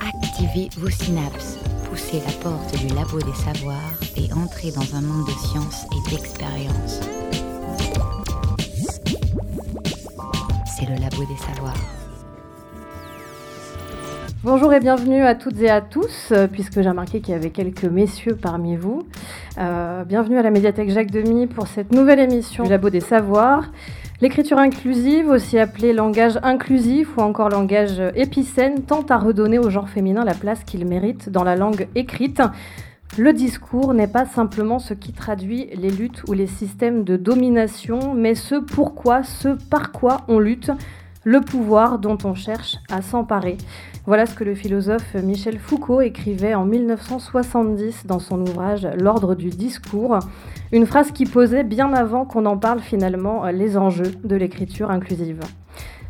Activez vos synapses, poussez la porte du labo des savoirs et entrez dans un monde de science et d'expérience. C'est le labo des savoirs. Bonjour et bienvenue à toutes et à tous, euh, puisque j'ai remarqué qu'il y avait quelques messieurs parmi vous. Euh, bienvenue à la médiathèque Jacques Demy pour cette nouvelle émission du Labo des Savoirs. L'écriture inclusive, aussi appelée langage inclusif ou encore langage épicène, tente à redonner au genre féminin la place qu'il mérite dans la langue écrite. Le discours n'est pas simplement ce qui traduit les luttes ou les systèmes de domination, mais ce pourquoi, ce par quoi on lutte, le pouvoir dont on cherche à s'emparer. Voilà ce que le philosophe Michel Foucault écrivait en 1970 dans son ouvrage L'ordre du discours, une phrase qui posait bien avant qu'on en parle finalement les enjeux de l'écriture inclusive.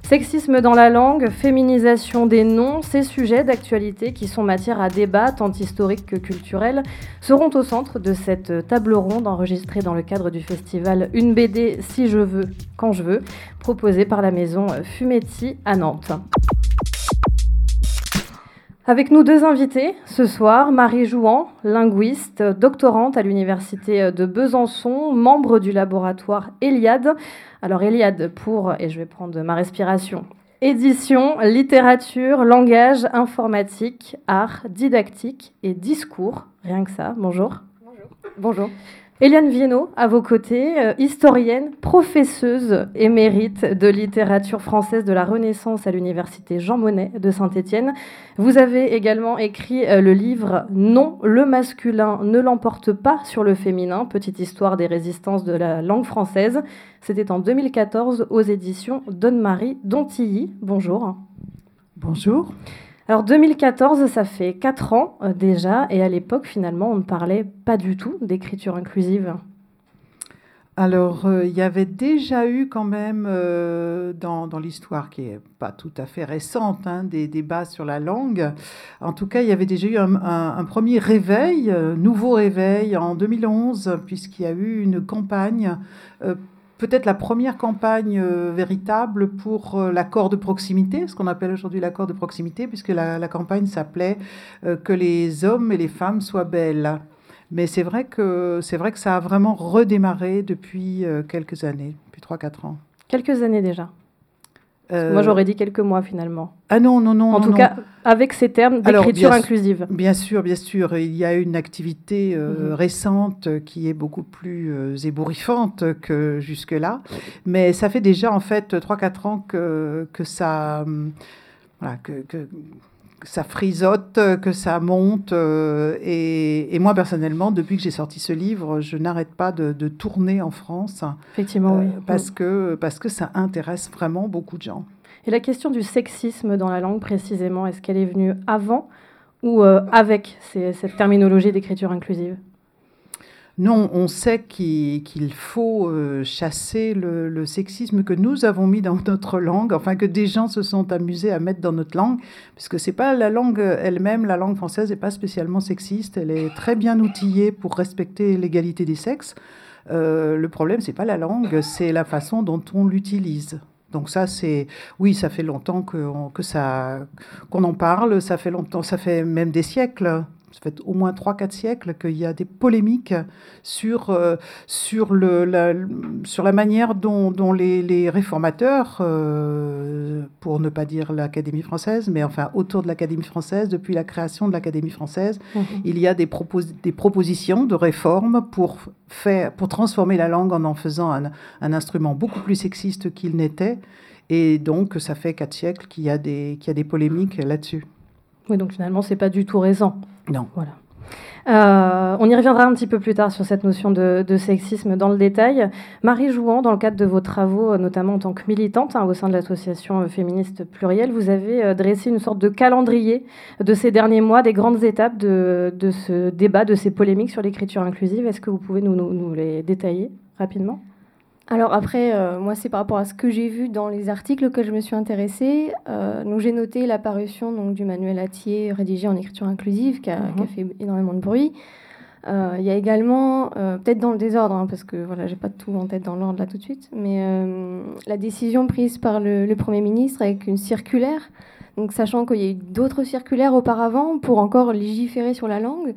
Sexisme dans la langue, féminisation des noms, ces sujets d'actualité qui sont matière à débat tant historique que culturel seront au centre de cette table ronde enregistrée dans le cadre du festival Une BD si je veux, quand je veux, proposée par la maison Fumetti à Nantes. Avec nous deux invités ce soir, Marie Jouan, linguiste, doctorante à l'université de Besançon, membre du laboratoire Eliade. Alors Eliade pour, et je vais prendre ma respiration, édition, littérature, langage, informatique, art, didactique et discours. Rien que ça. Bonjour. Bonjour. Bonjour. Eliane Viennot, à vos côtés, euh, historienne, professeuse émérite de littérature française de la Renaissance à l'université Jean Monnet de Saint-Étienne. Vous avez également écrit euh, le livre Non, le masculin ne l'emporte pas sur le féminin, petite histoire des résistances de la langue française. C'était en 2014 aux éditions Donne-Marie Dontilly. Bonjour. Bonjour. Alors 2014, ça fait 4 ans euh, déjà, et à l'époque, finalement, on ne parlait pas du tout d'écriture inclusive. Alors, euh, il y avait déjà eu quand même euh, dans, l'histoire, qui est pas tout à fait récente, hein, des débats sur la langue. En tout cas, il y avait déjà eu un premier réveil, nouveau réveil en 2011, puisqu'il y a eu une campagne peut-être la première campagne euh, véritable pour euh, l'accord de proximité, ce qu'on appelle aujourd'hui l'accord de proximité, puisque la, campagne s'appelait euh, Que les hommes et les femmes soient belles. Mais c'est vrai que c'est vrai que ça a vraiment redémarré depuis quelques années, depuis 3-4 ans. Quelques années déjà. Euh... Moi, j'aurais dit quelques mois finalement. Ah non, non, non. En non, tout non. cas, avec ces termes d'écriture inclusive. Bien sûr, bien sûr. Il y a une activité euh, mmh. récente qui est beaucoup plus euh, ébouriffante que jusque-là. Mais ça fait déjà, en fait, 3-4 ans que, que ça. Euh, voilà, que, que que ça frisote, que ça monte. Euh, et, et, moi, personnellement, depuis que j'ai sorti ce livre, je n'arrête pas de, de, tourner en France. Effectivement, euh, oui. Parce, que, parce que ça intéresse vraiment beaucoup de gens. Et la question du sexisme dans la langue, précisément, est-ce qu'elle est venue avant ou euh, avec ces, cette terminologie d'écriture inclusive? Non, on sait qu'il qu faut euh, chasser le, sexisme que nous avons mis dans notre langue, enfin que des gens se sont amusés à mettre dans notre langue, puisque c'est pas la langue elle-même, la langue française n'est pas spécialement sexiste, elle est très bien outillée pour respecter l'égalité des sexes. Euh, le problème, c'est pas la langue, c'est la façon dont on l'utilise. Donc ça, c'est oui, ça fait longtemps que, on, que ça qu'on en parle, ça fait longtemps, ça fait même des siècles ça fait au moins 3-4 siècles qu'il y a des polémiques sur, euh, sur, le, la, sur la manière dont, dont les, les, réformateurs, euh, pour ne pas dire l'Académie française, mais enfin autour de l'Académie française, depuis la création de l'Académie française, mmh. il y a des, propos des propositions de réforme pour, faire, pour transformer la langue en en faisant un, un instrument beaucoup plus sexiste qu'il n'était. Et donc, ça fait quatre siècles qu'il y a des, qu'il y a des polémiques là-dessus. Oui, donc finalement, c'est pas du tout récent. Non. Voilà. Euh, on y reviendra un petit peu plus tard sur cette notion de, de, sexisme dans le détail. Marie Jouan, dans le cadre de vos travaux, notamment en tant que militante hein, au sein de l'association féministe plurielle, vous avez euh, dressé une sorte de calendrier de ces derniers mois, des grandes étapes de, de ce débat, de ces polémiques sur l'écriture inclusive. Est-ce que vous pouvez nous, nous, nous les détailler rapidement? Alors après, euh, moi, c'est par rapport à ce que j'ai vu dans les articles que je me suis intéressée. Euh, donc j'ai noté l'apparition donc du manuel Atier rédigé en écriture inclusive qui a, mmh. qui a, fait énormément de bruit. Euh, il y a également, euh, peut-être dans le désordre, hein, parce que voilà, j'ai pas tout en tête dans l'ordre là tout de suite, mais la décision prise par le, Premier ministre avec une circulaire, donc sachant qu'il y a eu d'autres circulaires auparavant pour encore légiférer sur la langue.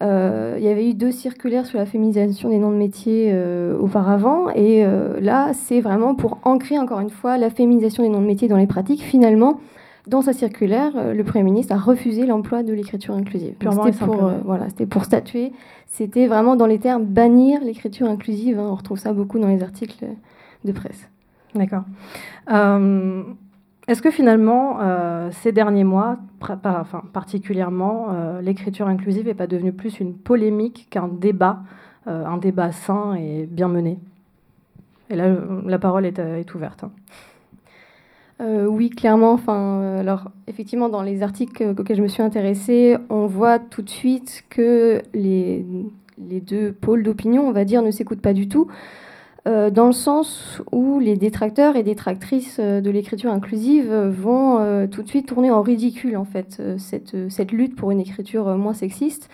Il y avait eu deux circulaires sur la féminisation des noms de métiers auparavant, et là, c'est vraiment pour ancrer encore une fois la féminisation des noms de métiers dans les pratiques. Finalement, dans sa circulaire, euh, le Premier ministre a refusé l'emploi de l'écriture inclusive. C'était pour, euh, voilà, pour statuer. C'était vraiment dans les termes bannir l'écriture inclusive. Hein. on retrouve ça beaucoup dans les articles de presse. D'accord. Euh, est-ce que finalement, ces derniers mois, enfin, particulièrement, l'écriture inclusive n'est pas devenue plus une polémique qu'un débat, un débat sain et bien mené? Et là, la parole est, ouverte. Euh, oui, clairement. Enfin, euh, alors, effectivement, dans les articles auxquels je me suis intéressée, on voit tout de suite que les deux pôles d'opinion, on va dire, ne s'écoutent pas du tout. Euh, dans le sens où les détracteurs et détractrices de l'écriture inclusive vont tout de suite tourner en ridicule, en fait, cette, cette, lutte pour une écriture moins sexiste.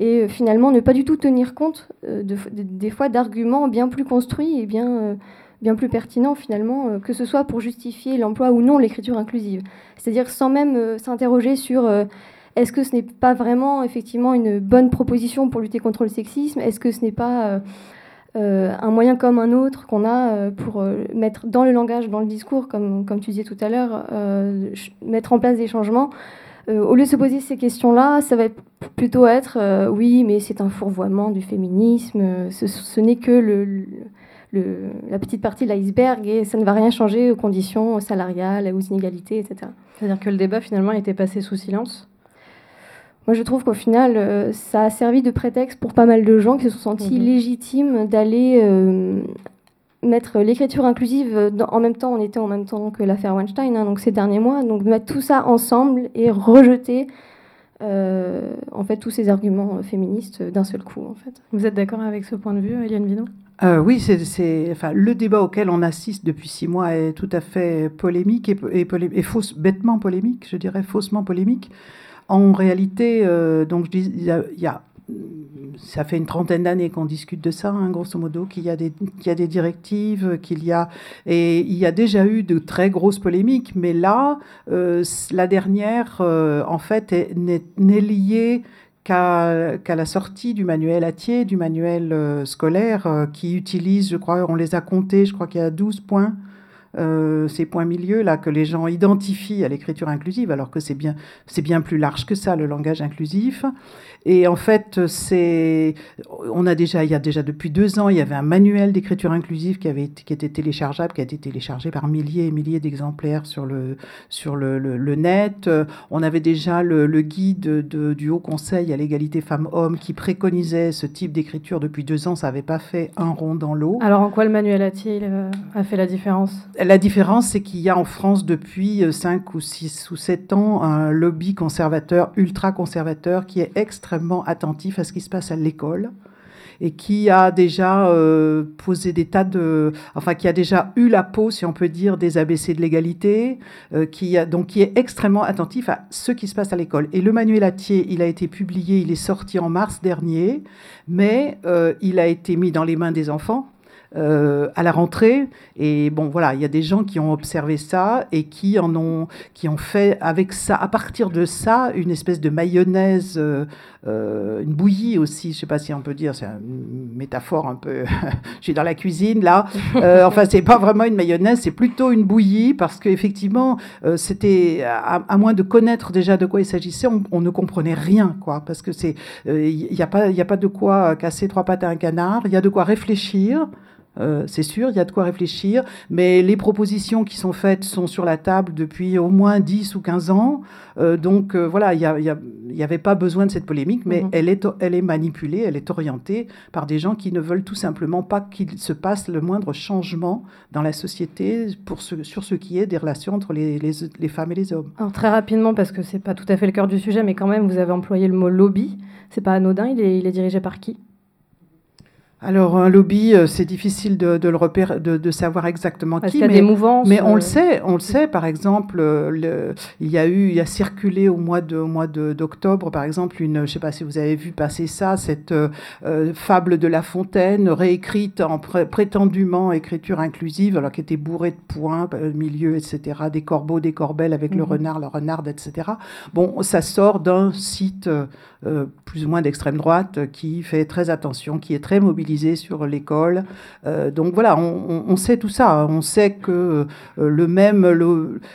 Et finalement, ne pas du tout tenir compte de, des fois d'arguments bien plus construits et bien bien plus pertinent finalement, euh, que ce soit pour justifier l'emploi ou non l'écriture inclusive. C'est-à-dire sans même euh, s'interroger sur euh, est-ce que ce n'est pas vraiment effectivement une bonne proposition pour lutter contre le sexisme? Est-ce que ce n'est pas un moyen comme un autre qu'on a pour mettre dans le langage, dans le discours, comme, comme tu disais tout à l'heure, mettre en place des changements au lieu de se poser ces questions-là, ça va plutôt être oui, mais c'est un fourvoiement du féminisme, ce, n'est que le, la petite partie de l'iceberg et ça ne va rien changer aux conditions salariales, aux inégalités, etc. C'est-à-dire que le débat finalement été passé sous silence? Moi, je trouve qu'au final, euh, ça a servi de prétexte pour pas mal de gens qui se sont sentis mhm. légitimes d'aller euh, mettre l'écriture inclusive en même temps, on était en même temps que l'affaire Weinstein, hein, donc ces derniers mois, donc mettre tout ça ensemble et rejeter euh, en fait tous ces arguments féministes d'un seul coup. En fait. Vous êtes d'accord avec ce point de vue, Eliane euh, oui, c'est, enfin, le débat auquel on assiste depuis six mois est tout à fait polémique et, et, fausse, bêtement polémique, je dirais faussement polémique. En réalité, euh, donc je dis, il y, a, ça fait une trentaine d'années qu'on discute de ça, hein, grosso modo, qu'il y a des, y a des directives, qu'il y a et il y a déjà eu de très grosses polémiques, mais là, euh, la dernière, en fait, n'est liée qu'à la sortie du manuel Atier, du manuel euh, scolaire, euh, qui utilise, je crois, on les a comptés, je crois qu'il y a 12 points, euh, ces points milieux là que les gens identifient à l'écriture inclusive, alors que c'est bien, c'est bien plus large que ça, le langage inclusif. Et en fait, c'est, on a déjà, il y a déjà depuis deux ans, il y avait un manuel d'écriture inclusive qui avait, qui était téléchargeable, qui a été téléchargé par milliers et milliers d'exemplaires sur le, sur le, le, net. On avait déjà le, guide de, du Haut Conseil à l'égalité femmes-hommes qui préconisait ce type d'écriture depuis deux ans. Ça n'avait pas fait un rond dans l'eau. Alors, en quoi le manuel a-t-il euh, a fait la différence? La différence, c'est qu'il y a en France depuis cinq ou six ou sept ans un lobby conservateur, ultra conservateur, qui est extrêmement attentif à ce qui se passe à l'école et qui a déjà euh, posé des tas de, enfin qui a déjà eu la peau, si on peut dire, des ABC de l'égalité, euh, qui a donc qui est extrêmement attentif à ce qui se passe à l'école. Et le manuel Atier, il a été publié, il est sorti en mars dernier, mais euh, il a été mis dans les mains des enfants euh, à la rentrée. Et bon, voilà, il y a des gens qui ont observé ça et qui en ont, qui ont fait avec ça, à partir de ça, une espèce de mayonnaise, euh, euh, une bouillie aussi. Je sais pas si on peut dire, c'est une métaphore un peu. je suis dans la cuisine là. enfin, c'est pas vraiment une mayonnaise, c'est plutôt une bouillie parce qu'effectivement, c'était à, moins de connaître déjà de quoi il s'agissait, on, ne comprenait rien, quoi, parce que c'est, il n'y a pas, il a pas de quoi casser trois pattes à un canard. Il y a de quoi réfléchir. Euh, c'est sûr, il y a de quoi réfléchir, mais les propositions qui sont faites sont sur la table depuis au moins 10 ou 15 ans. Euh, donc euh, voilà, il n'y avait pas besoin de cette polémique, mais mhm. elle, est, elle est manipulée, elle est orientée par des gens qui ne veulent tout simplement pas qu'il se passe le moindre changement dans la société pour ce, sur ce qui est des relations entre les, les, femmes et les hommes. Alors très rapidement, parce que ce n'est pas tout à fait le cœur du sujet, mais quand même, vous avez employé le mot lobby. C'est pas anodin, il est, il est dirigé par qui? Alors un lobby, euh, c'est difficile de, le repérer, de, savoir exactement Parce qui. Il y a mais, des mouvances. Mais on le euh, sait, on le sait. Par exemple, euh, le, il y a eu, il a circulé au mois de, mois d'octobre, par exemple, une, je sais pas si vous avez vu passer ça, cette fable de La Fontaine réécrite en prétendument écriture inclusive, alors qui était bourrée de points, milieu, etc., des corbeaux, des corbelles avec le mhm. renard, la renarde, etc. Bon, ça sort d'un site plus ou moins d'extrême droite qui fait très attention, qui est très mobilisé sur l'école. Euh, donc voilà, on, sait tout ça. On sait que euh, le même.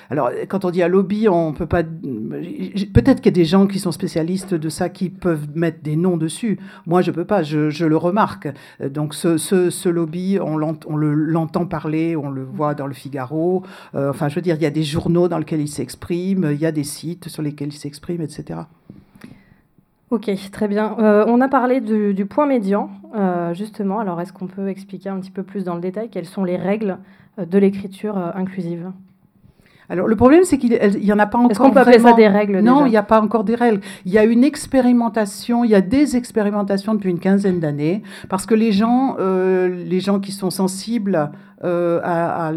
alors, quand on dit un lobby, on peut pas. Peut-être qu'il y a des gens qui sont spécialistes de ça qui peuvent mettre des noms dessus. Moi, je peux pas. Je, le remarque. Donc, ce, lobby, on l'entend parler, on le voit dans le Figaro. Euh, enfin, je veux dire, il y a des journaux dans lesquels il s'exprime, il y a des sites sur lesquels il s'exprime, etc. Ok, très bien. Euh, on a parlé du, point médian, euh, justement. Alors, est-ce qu'on peut expliquer un petit peu plus dans le détail quelles sont les règles euh, de l'écriture inclusive? Alors le problème, c'est qu'il n'y en a pas encore. Est-ce qu'on peut appeler ça des règles Non, il n'y a pas encore des règles. Il y a une expérimentation, il y a des expérimentations depuis une quinzaine d'années, parce que les gens, les gens qui sont sensibles euh,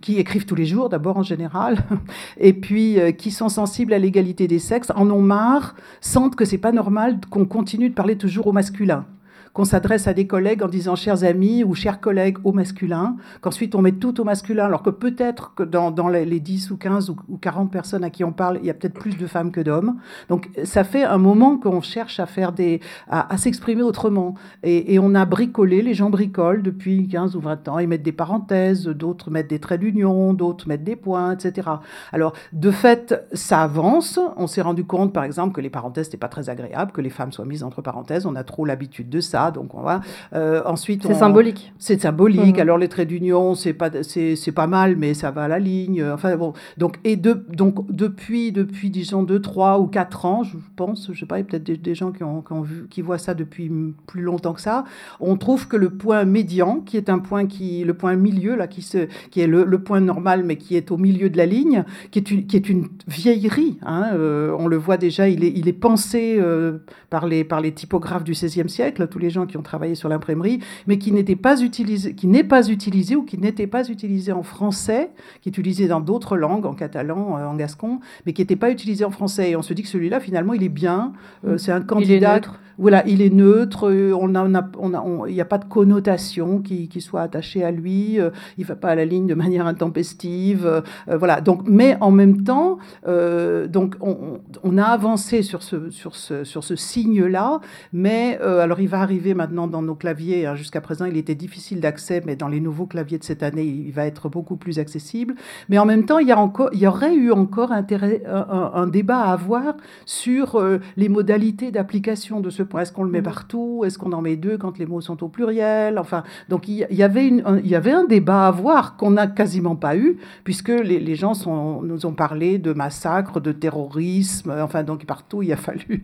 qui écrivent tous les jours d'abord en général, et puis euh, qui sont sensibles à l'égalité des sexes, en ont marre, sentent que c'est pas normal qu'on continue de parler toujours au masculin qu'on s'adresse à des collègues en disant chers amis ou chers collègues au masculin, qu'ensuite on met tout au masculin, alors que peut-être que dans, les 10 ou 15 ou, 40 personnes à qui on parle, il y a peut-être plus de femmes que d'hommes. Donc ça fait un moment qu'on cherche à faire des, à, s'exprimer autrement. Et, on a bricolé, les gens bricolent depuis 15 ou 20 ans, ils mettent des parenthèses, d'autres mettent des traits d'union, d'autres mettent des points, etc. Alors de fait, ça avance. On s'est rendu compte, par exemple, que les parenthèses n'étaient pas très agréables, que les femmes soient mises entre parenthèses. On a trop l'habitude de ça donc on va. Euh, ensuite, c'est symbolique. C'est symbolique. Mhm. Alors les traits d'union, c'est pas c'est pas mal, mais ça va à la ligne. Enfin bon. Donc et de, donc depuis depuis disons deux trois ou quatre ans, je pense, je sais pas, il y a peut-être des, gens qui ont, qui ont, vu qui voient ça depuis plus longtemps que ça. On trouve que le point médian, qui est un point qui le point milieu là, qui se qui est le, point normal, mais qui est au milieu de la ligne, qui est une qui est une vieillerie. Hein, euh, on le voit déjà, il est il est pensé euh, par les par les typographes du XVIe siècle, tous les gens qui ont travaillé sur l'imprimerie, mais qui n'était pas utilisé, qui n'est pas utilisé ou qui n'était pas utilisé en français, qui est utilisé dans d'autres langues, en catalan, euh, en gascon, mais qui n'était pas utilisé en français. Et on se dit que celui-là, finalement, il est bien. Euh, c'est un candidat. Voilà, il est neutre. Euh, on a, on il n'y a pas de connotation qui, soit attachée à lui. il ne va pas à la ligne de manière intempestive. voilà. Donc, mais en même temps, donc on, on, a avancé sur ce, sur ce, sur ce signe-là. Mais alors, il va arriver maintenant dans nos claviers. Hein, jusqu'à présent, il était difficile d'accès, mais dans les nouveaux claviers de cette année, il va être beaucoup plus accessible. Mais en même temps, il y, a encore, il y aurait eu encore intérêt, un, débat à avoir sur euh, les modalités d'application de ce point. Est-ce qu'on le met mmh. partout? Est-ce qu'on en met deux quand les mots sont au pluriel? Enfin, donc il y, avait une, un, il y avait un débat à avoir qu'on n'a quasiment pas eu, puisque les, gens sont, nous ont parlé de massacres, de terrorisme. Enfin, donc partout, il a fallu.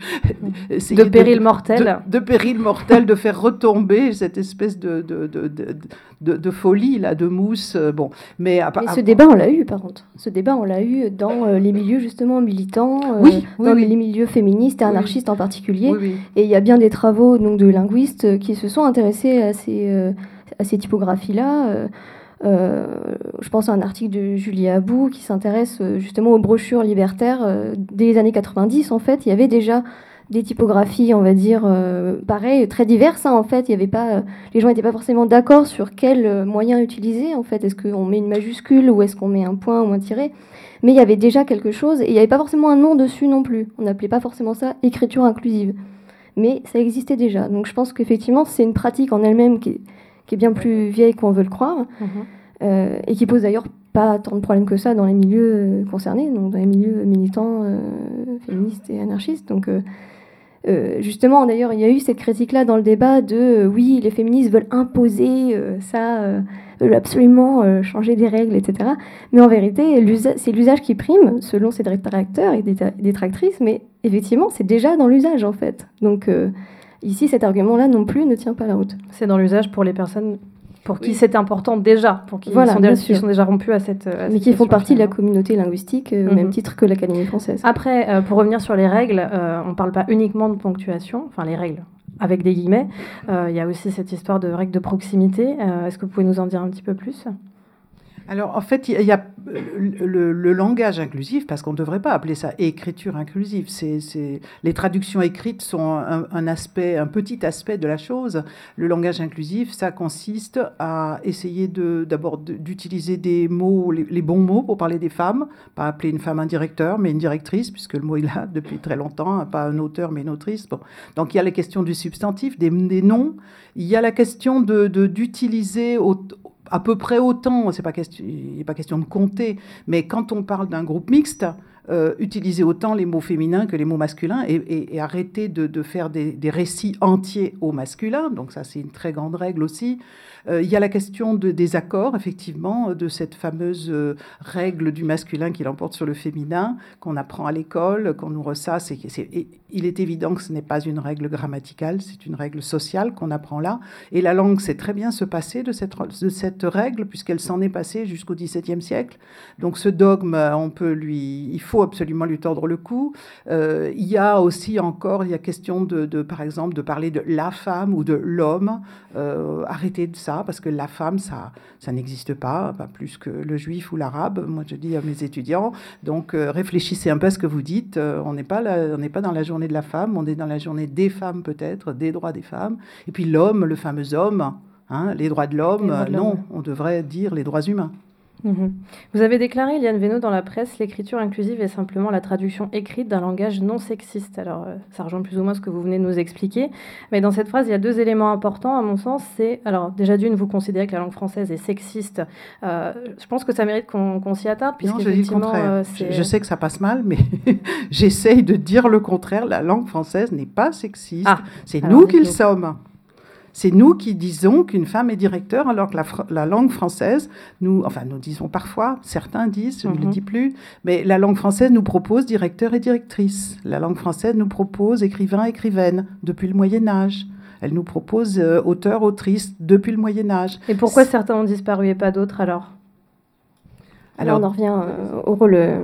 De péril mortel. De, de péril mortel, de faire retomber cette espèce de, de, de, de folie, là, de mousse. Euh, bon. Mais, ce débat, on l'a eu, par contre. Ce débat, on l'a eu dans euh, les milieux, justement, militants, euh, dans les milieux féministes et anarchistes en particulier. Et il y a bien des travaux donc, de linguistes qui se sont intéressés à ces, à ces typographies-là. je pense à un article de Julie Abou qui s'intéresse justement aux brochures libertaires. dès les années 90, en fait, il y avait déjà des typographies, on va dire, euh, pareil, très diverses. Hein, en fait, il y avait pas, euh, les gens n'étaient pas forcément d'accord sur quel euh, moyen utiliser. En fait, est-ce qu'on met une majuscule ou est-ce qu'on met un point ou un tiret Mais il y avait déjà quelque chose et il n'y avait pas forcément un nom dessus non plus. On n'appelait pas forcément ça écriture inclusive. Mais ça existait déjà. Donc je pense qu'effectivement, c'est une pratique en elle-même qui, est bien plus vieille qu'on veut le croire. Mhm. et qui pose d'ailleurs pas tant de problèmes que ça dans les milieux concernés, donc dans les milieux militants, féministes et anarchistes. Donc euh, justement, d'ailleurs, il y a eu cette critique-là dans le débat de euh, oui, les féministes veulent imposer euh, ça, absolument changer des règles, etc. Mais en vérité, c'est l'usage qui prime, selon ces détracteurs et détractrices, mais effectivement, c'est déjà dans l'usage, en fait. Donc, ici, cet argument-là non plus ne tient pas la route. C'est dans l'usage pour les personnes pour qui c'est important déjà, pour qui voilà, sont, déjà, sont, déjà rompus à cette. Mais qui font partie de la communauté linguistique euh, au même mhm. titre que l'Académie française. Après, euh, pour revenir sur les règles, euh, on ne parle pas uniquement de ponctuation, enfin les règles avec des guillemets. il y a aussi cette histoire de règles de proximité. Est-ce que vous pouvez nous en dire un petit peu plus? Alors, en fait, il y a le, langage inclusif, parce qu'on ne devrait pas appeler ça écriture inclusive. C'est, les traductions écrites sont un, aspect, un petit aspect de la chose. Le langage inclusif, ça consiste à essayer de, d'abord d'utiliser des mots, les, bons mots pour parler des femmes, pas appeler une femme un directeur, mais une directrice, puisque le mot est là depuis très longtemps, pas un auteur, mais une autrice. Bon. Donc, il y a la question du substantif, des, noms. Il y a la question de, d'utiliser à peu près autant, c'est pas question, il n'est pas question de compter, mais quand on parle d'un groupe mixte, euh, utiliser autant les mots féminins que les mots masculins et, arrêter de, faire des, des, récits entiers au masculin. Donc ça, c'est une très grande règle aussi. Euh, il y a la question de, des accords, effectivement, de cette fameuse euh, règle du masculin qui l'emporte sur le féminin, qu'on apprend à l'école, qu'on nous ressasse. Et, il est évident que ce n'est pas une règle grammaticale, c'est une règle sociale qu'on apprend là. Et la langue sait très bien se passer de cette, règle, puisqu'elle s'en est passée jusqu'au XVIIe siècle. Donc ce dogme, lui, il faut absolument lui tordre le cou. Euh, il y a aussi encore, il y a question de, par exemple, de parler de la femme ou de l'homme. arrêtez de ça parce que la femme, ça, n'existe pas, pas plus que le juif ou l'arabe. Moi, je dis à mes étudiants, donc euh, réfléchissez un peu à ce que vous dites. Euh, on n'est pas dans la journée de la femme, on est dans la journée des femmes peut-être, des droits des femmes. Et puis l'homme, le fameux homme, hein, les droits de l'homme, non, on devrait dire les droits humains. Mhm. Vous avez déclaré, Liane Veno, dans la presse, l'écriture inclusive est simplement la traduction écrite d'un langage non sexiste. Alors, euh, ça rejoint plus ou moins ce que vous venez de nous expliquer. Mais dans cette phrase, il y a deux éléments importants, à mon sens. C'est, alors, déjà d'une, vous considérez que la langue française est sexiste. Euh, je pense que ça mérite qu'on s'y attarde. Non, je dis le contraire. Euh, je, sais que ça passe mal, mais j'essaye de dire le contraire. La langue française n'est pas sexiste. Ah, C'est nous qui le sommes. C'est nous qui disons qu'une femme est directeur, alors que la, langue française, nous, enfin, nous disons parfois, certains disent, je ne le mhm. dis plus, mais la langue française nous propose directeur et directrice. La langue française nous propose écrivain, écrivaine, depuis le Moyen Âge. Elle nous propose euh, auteur, autrice, depuis le Moyen Âge. Et pourquoi certains ont disparu et pas d'autres alors? Alors, on en revient euh, au rôle euh,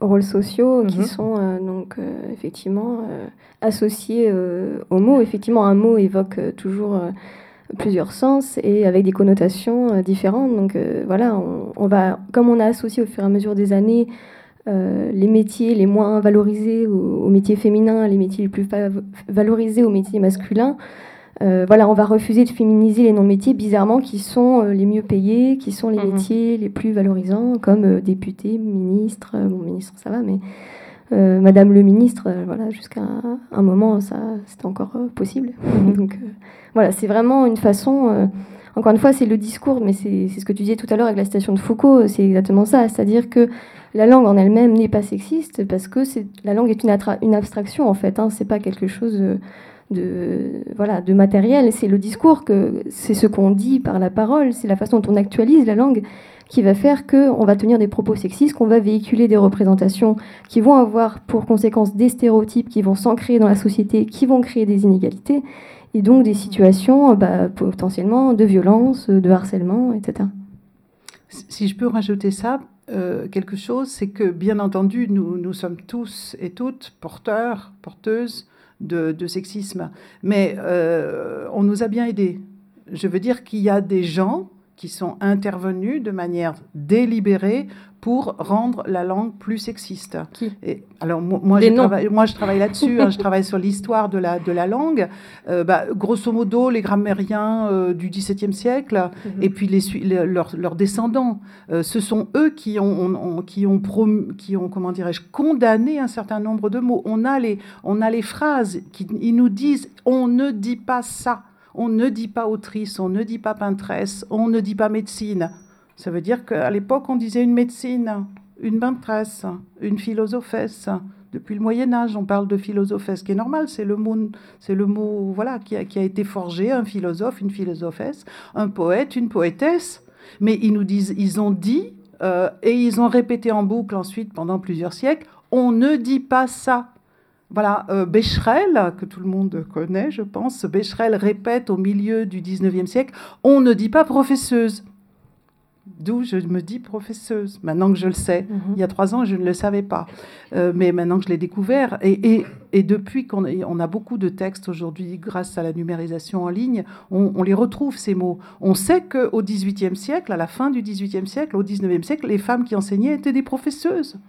rôles sociaux qui mhm. sont euh, donc euh, effectivement euh, associés au mot. Effectivement, un mot évoque toujours plusieurs sens et avec des connotations différentes. Donc voilà, on, va, comme on a associé au fur et à mesure des années les métiers les moins valorisés aux, métiers féminins, les métiers les plus valorisés aux métiers masculins, euh, voilà, on va refuser de féminiser les noms de métiers bizarrement qui sont euh, les mieux payés, qui sont les mhm. métiers les plus valorisants, comme euh, député, ministre. bon, ministre, ça va, mais Madame le ministre, voilà, jusqu'à un, moment, ça, c'était encore possible. Mhm. Donc, voilà, c'est vraiment une façon. encore une fois, c'est le discours, mais c'est ce que tu disais tout à l'heure avec la citation de Foucault, c'est exactement ça. C'est-à-dire que la langue en elle-même n'est pas sexiste parce que la langue est une, une abstraction, en fait. Hein, c'est pas quelque chose de, voilà, de matériel. C'est le discours, que c'est ce qu'on dit par la parole, c'est la façon dont on actualise la langue qui va faire qu'on va tenir des propos sexistes, qu'on va véhiculer des représentations qui vont avoir pour conséquence des stéréotypes qui vont s'ancrer dans la société, qui vont créer des inégalités, et donc des situations bah, potentiellement de violence, de harcèlement, etc. Si je peux rajouter ça, euh, quelque chose, c'est que bien entendu, nous, nous sommes tous et toutes porteurs, porteuses de, sexisme. Mais euh, on nous a bien aidés. Je veux dire qu'il y a des gens qui sont intervenus de manière délibérée pour rendre la langue plus sexiste. Et, alors moi, je travaille, moi, je travaille là-dessus, hein, je travaille sur l'histoire de la, de la langue. Euh, bah, grosso modo, les grammairiens euh, du XVIIe siècle mhm. et puis les, leurs, descendants, euh, ce sont eux qui ont, qui ont, qui ont comment dirais-je, condamné un certain nombre de mots. On a les, on a les phrases qui ils nous disent on ne dit pas ça. On ne dit pas autrice, on ne dit pas peintresse, on ne dit pas médecine. Ça veut dire qu'à l'époque, on disait une médecine, une peintresse, une philosophesse. Depuis le Moyen Âge, on parle de philosophesse, qui est normal, c'est le mot, c'est le mot voilà, qui a, qui a été forgé, un philosophe, une philosophesse, un poète, une poétesse. Mais ils nous disent, ils ont dit, euh, et ils ont répété en boucle ensuite pendant plusieurs siècles, on ne dit pas ça. Voilà, euh, Becherel, que tout le monde connaît, je pense, Becherel répète au milieu du 19e siècle, on ne dit pas professeuse. D'où je me dis professeuse, maintenant que je le sais. Mhm. Il y a trois ans, je ne le savais pas. Euh, mais maintenant que je l'ai découvert, et, et, et depuis qu'on on a beaucoup de textes aujourd'hui, grâce à la numérisation en ligne, on, on les retrouve, ces mots. On sait qu'au XVIIIe siècle, à la fin du XVIIIe siècle, au XIXe siècle, les femmes qui enseignaient étaient des professeuses.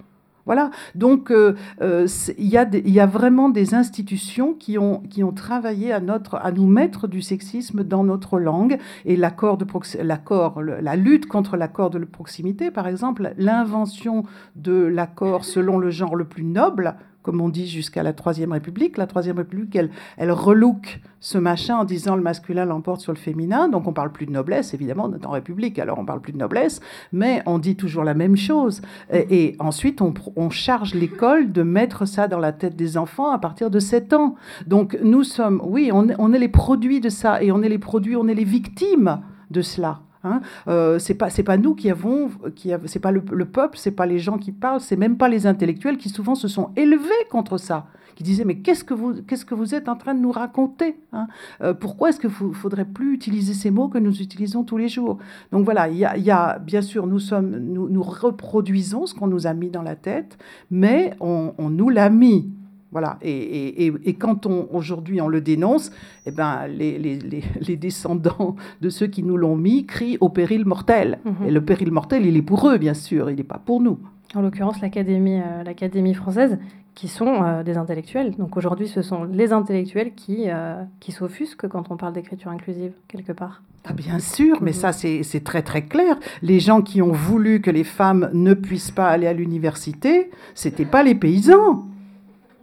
Voilà. Donc, euh, euh, il y, y a vraiment des institutions qui ont, qui ont travaillé à, notre, à nous mettre du sexisme dans notre langue. Et l'accord de l'accord, la lutte contre l'accord de proximité, par exemple, l'invention de l'accord selon le genre le plus noble, comme on dit jusqu'à la Troisième République. La Troisième République, elle, elle relook ce machin en disant le masculin l'emporte sur le féminin. Donc on parle plus de noblesse, évidemment, on est en République, alors on parle plus de noblesse, mais on dit toujours la même chose. Et, ensuite, on, charge l'école de mettre ça dans la tête des enfants à partir de 7 ans. Donc nous sommes, oui, on est les produits de ça, et on est les produits, on est les victimes de cela. Hein. Euh, c'est pas c'est pas nous qui avons qui c'est pas le, le peuple c'est pas les gens qui parlent c'est même pas les intellectuels qui souvent se sont élevés contre ça qui disaient mais qu'est-ce que vous qu'est-ce que vous êtes en train de nous raconter hein. Euh, pourquoi est-ce que vous faudrait plus utiliser ces mots que nous utilisons tous les jours? Donc voilà il y a bien sûr nous sommes nous, nous reproduisons ce qu'on nous a mis dans la tête mais on, on nous l'a mis voilà. Et, et, et, et quand on aujourd'hui on le dénonce, eh ben, les, les, les, les descendants de ceux qui nous l'ont mis crient au péril mortel. Mhm. Et le péril mortel, il est pour eux, bien sûr, il n'est pas pour nous. En l'occurrence, l'Académie euh, française, qui sont euh, des intellectuels. Donc aujourd'hui, ce sont les intellectuels qui, euh, qui s'offusquent quand on parle d'écriture inclusive, quelque part. Ah, bien sûr, mais Mhm. ça c'est c'est très très clair. Les gens qui ont voulu que les femmes ne puissent pas aller à l'université, c'était pas les paysans,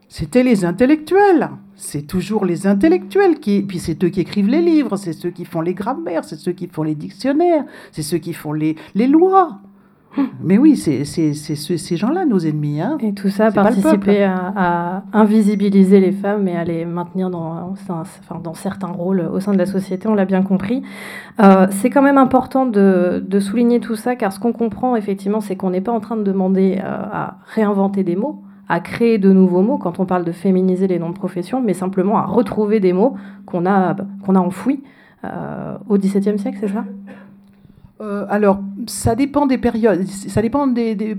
c'était les intellectuels. C'est toujours les intellectuels qui, puis c'est eux qui écrivent les livres, c'est ceux qui font les grammaires, c'est ceux qui font les dictionnaires, c'est ceux qui font les, les lois. Mais oui, c'est c'est- c'est ce- ces gens-là nos ennemis. Hein. Et tout ça participé à, à invisibiliser les femmes et à les maintenir dans, enfin, dans certains rôles au sein de la société, on l'a bien compris. Euh, c'est quand même important de, de souligner tout ça, car ce qu'on comprend effectivement, c'est qu'on n'est pas en train de demander euh, à réinventer des mots, à créer de nouveaux mots quand on parle de féminiser les noms de profession, mais simplement à retrouver des mots qu'on a, qu'on a enfouis euh, au XVIIe siècle, c'est ça? Euh, alors, ça dépend des périodes, ça dépend des,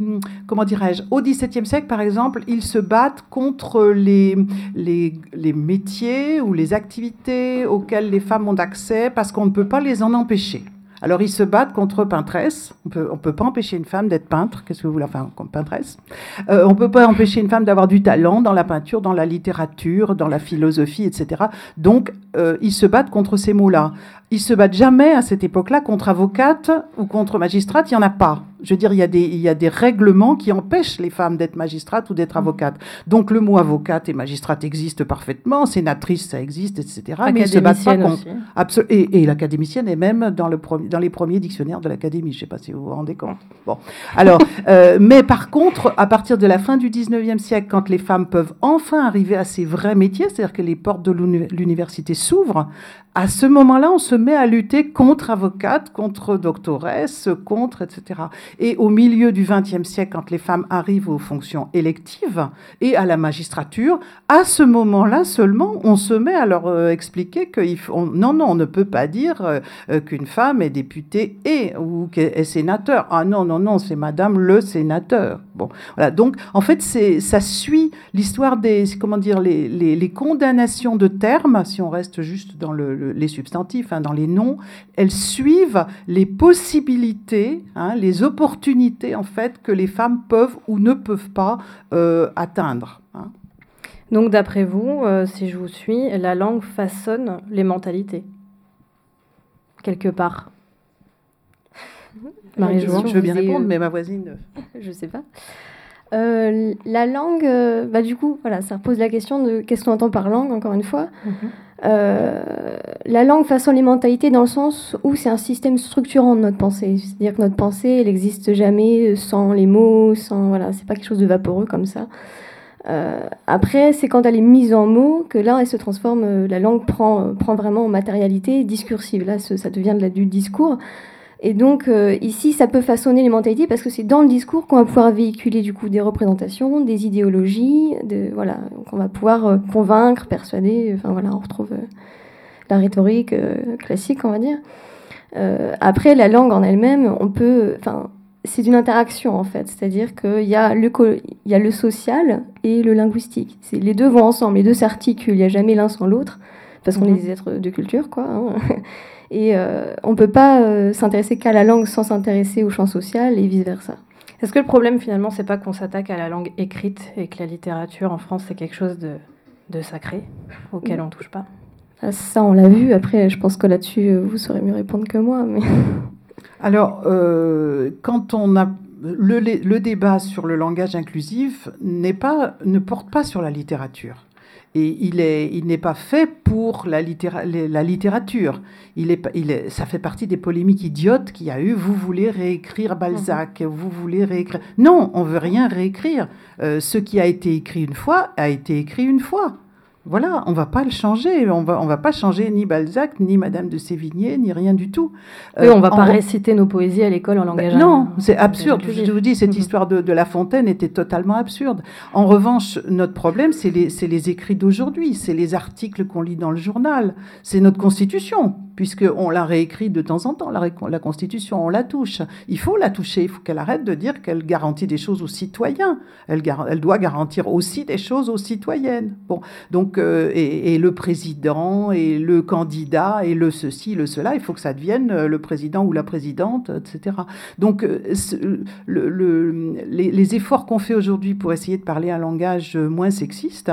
comment dirais-je. Au XVIIe siècle, par exemple, ils se battent contre les, les métiers ou les activités auxquelles les femmes ont accès parce qu'on ne peut pas les en empêcher. Alors, ils se battent contre peintresse. On peut, on peut pas empêcher une femme d'être peintre. Qu'est-ce que vous voulez? Enfin comme peintresse Euh, On peut pas empêcher une femme d'avoir du talent dans la peinture, dans la littérature, dans la philosophie, etc. Donc, euh, ils se battent contre ces mots-là. Ils se battent jamais à cette époque-là contre avocate ou contre magistrate. Il y en a pas. Je veux dire, il y a des, il y a des règlements qui empêchent les femmes d'être magistrates ou d'être avocates. Donc, le mot avocate et magistrate existe parfaitement. Sénatrice, ça existe, etc. Mais ils se battent pas contre. Absol- et, et l'académicienne est même dans, le premier- dans les premiers dictionnaires de l'académie. Je ne sais pas si vous vous rendez compte. Bon. Alors, euh, mais par contre, à partir de la fin du 19e siècle, quand les femmes peuvent enfin arriver à ces vrais métiers, c'est-à-dire que les portes de l'uni- l'université s'ouvrent, à ce moment-là, on se met à lutter contre avocates, contre doctoresses, contre, etc. Et au milieu du 20e siècle, quand les femmes arrivent aux fonctions électives et à la magistrature, à ce moment-là seulement, on se met à leur euh, expliquer que faut- on- non, non, on ne peut pas dire euh, euh, qu'une femme est députée et ou est sénateur. Ah non, non, non, c'est Madame le sénateur. Bon, voilà. Donc, en fait, ça suit l'histoire des comment dire les, les, les condamnations de termes, si on reste juste dans le, le- les substantifs, hein, dans les noms, elles suivent les possibilités, hein, les opportunités en fait que les femmes peuvent ou ne peuvent pas euh, atteindre. hein. Donc, d'après vous, euh, si je vous suis, la langue façonne les mentalités, quelque part. Marie-Jo. Je veux bien répondre, euh, mais ma voisine. Je sais pas. Euh, la langue, euh, bah, du coup, voilà, ça repose la question de qu'est-ce qu'on entend par langue, encore une fois. Mhm. Euh, la langue façonne les mentalités dans le sens où c'est un système structurant de notre pensée. C'est-à-dire que notre pensée, elle n'existe jamais sans les mots, sans voilà, c'est pas quelque chose de vaporeux comme ça. Après, c'est quand elle est mise en mots que là, elle se transforme. la langue prend, prend vraiment en matérialité discursive. Là, ce- ça devient de la, du discours. Et donc euh, ici, ça peut façonner les mentalités parce que c'est dans le discours qu'on va pouvoir véhiculer du coup des représentations, des idéologies, de voilà, qu'on va pouvoir euh, convaincre, persuader. Enfin voilà, on retrouve euh, la rhétorique classique, on va dire. après, la langue en elle-même, on peut, enfin, c'est une interaction en fait, c'est-à-dire qu'il y, a le il y a le social et le linguistique. Les deux vont ensemble, les deux s'articulent, il n'y a jamais l'un sans l'autre, parce qu'on est mhm. des êtres de culture, quoi. Hein. Et euh, on ne peut pas euh, s'intéresser qu'à la langue sans s'intéresser au champ social et vice-versa. Est-ce que le problème finalement, c'est pas qu'on s'attaque à la langue écrite et que la littérature en France, c'est quelque chose de, de sacré auquel on ne touche pas? Ah, Ça, on l'a vu. Après, je pense que là-dessus, euh, vous saurez mieux répondre que moi. Mais... Alors, euh, quand on a le, le, débat sur le langage inclusif n'est pas, ne porte pas sur la littérature. Et il est, il n'est pas fait pour la, la littérature. Il est, il est, ça fait partie des polémiques idiotes qu'il y a eu. Vous voulez réécrire Balzac, mhm. vous voulez réécrire. Non, on veut rien réécrire. Euh, ce qui a été écrit une fois a été écrit une fois. Voilà, on va pas le changer. On va, on va pas changer ni Balzac, ni Madame de Sévigné, ni rien du tout. Euh, on va pas réciter nos poésies à l'école en langage. Ben non, c'est absurde. Je vous dis, cette mm-hmm. histoire de, La Fontaine était totalement absurde. En revanche, notre problème, c'est les, les écrits d'aujourd'hui, c'est les articles qu'on lit dans le journal, c'est notre Constitution puisqu'on la réécrit de temps en temps, la, la, Constitution, on la touche. Il faut la toucher, il faut qu'elle arrête de dire qu'elle garantit des choses aux citoyens. Elle, elle, doit garantir aussi des choses aux citoyennes. Bon, donc, euh, et, le président, et le candidat, et le ceci, le cela, il faut que ça devienne euh, le président ou la présidente, etc. Donc, euh, le, les, efforts qu'on fait aujourd'hui pour essayer de parler un langage moins sexiste,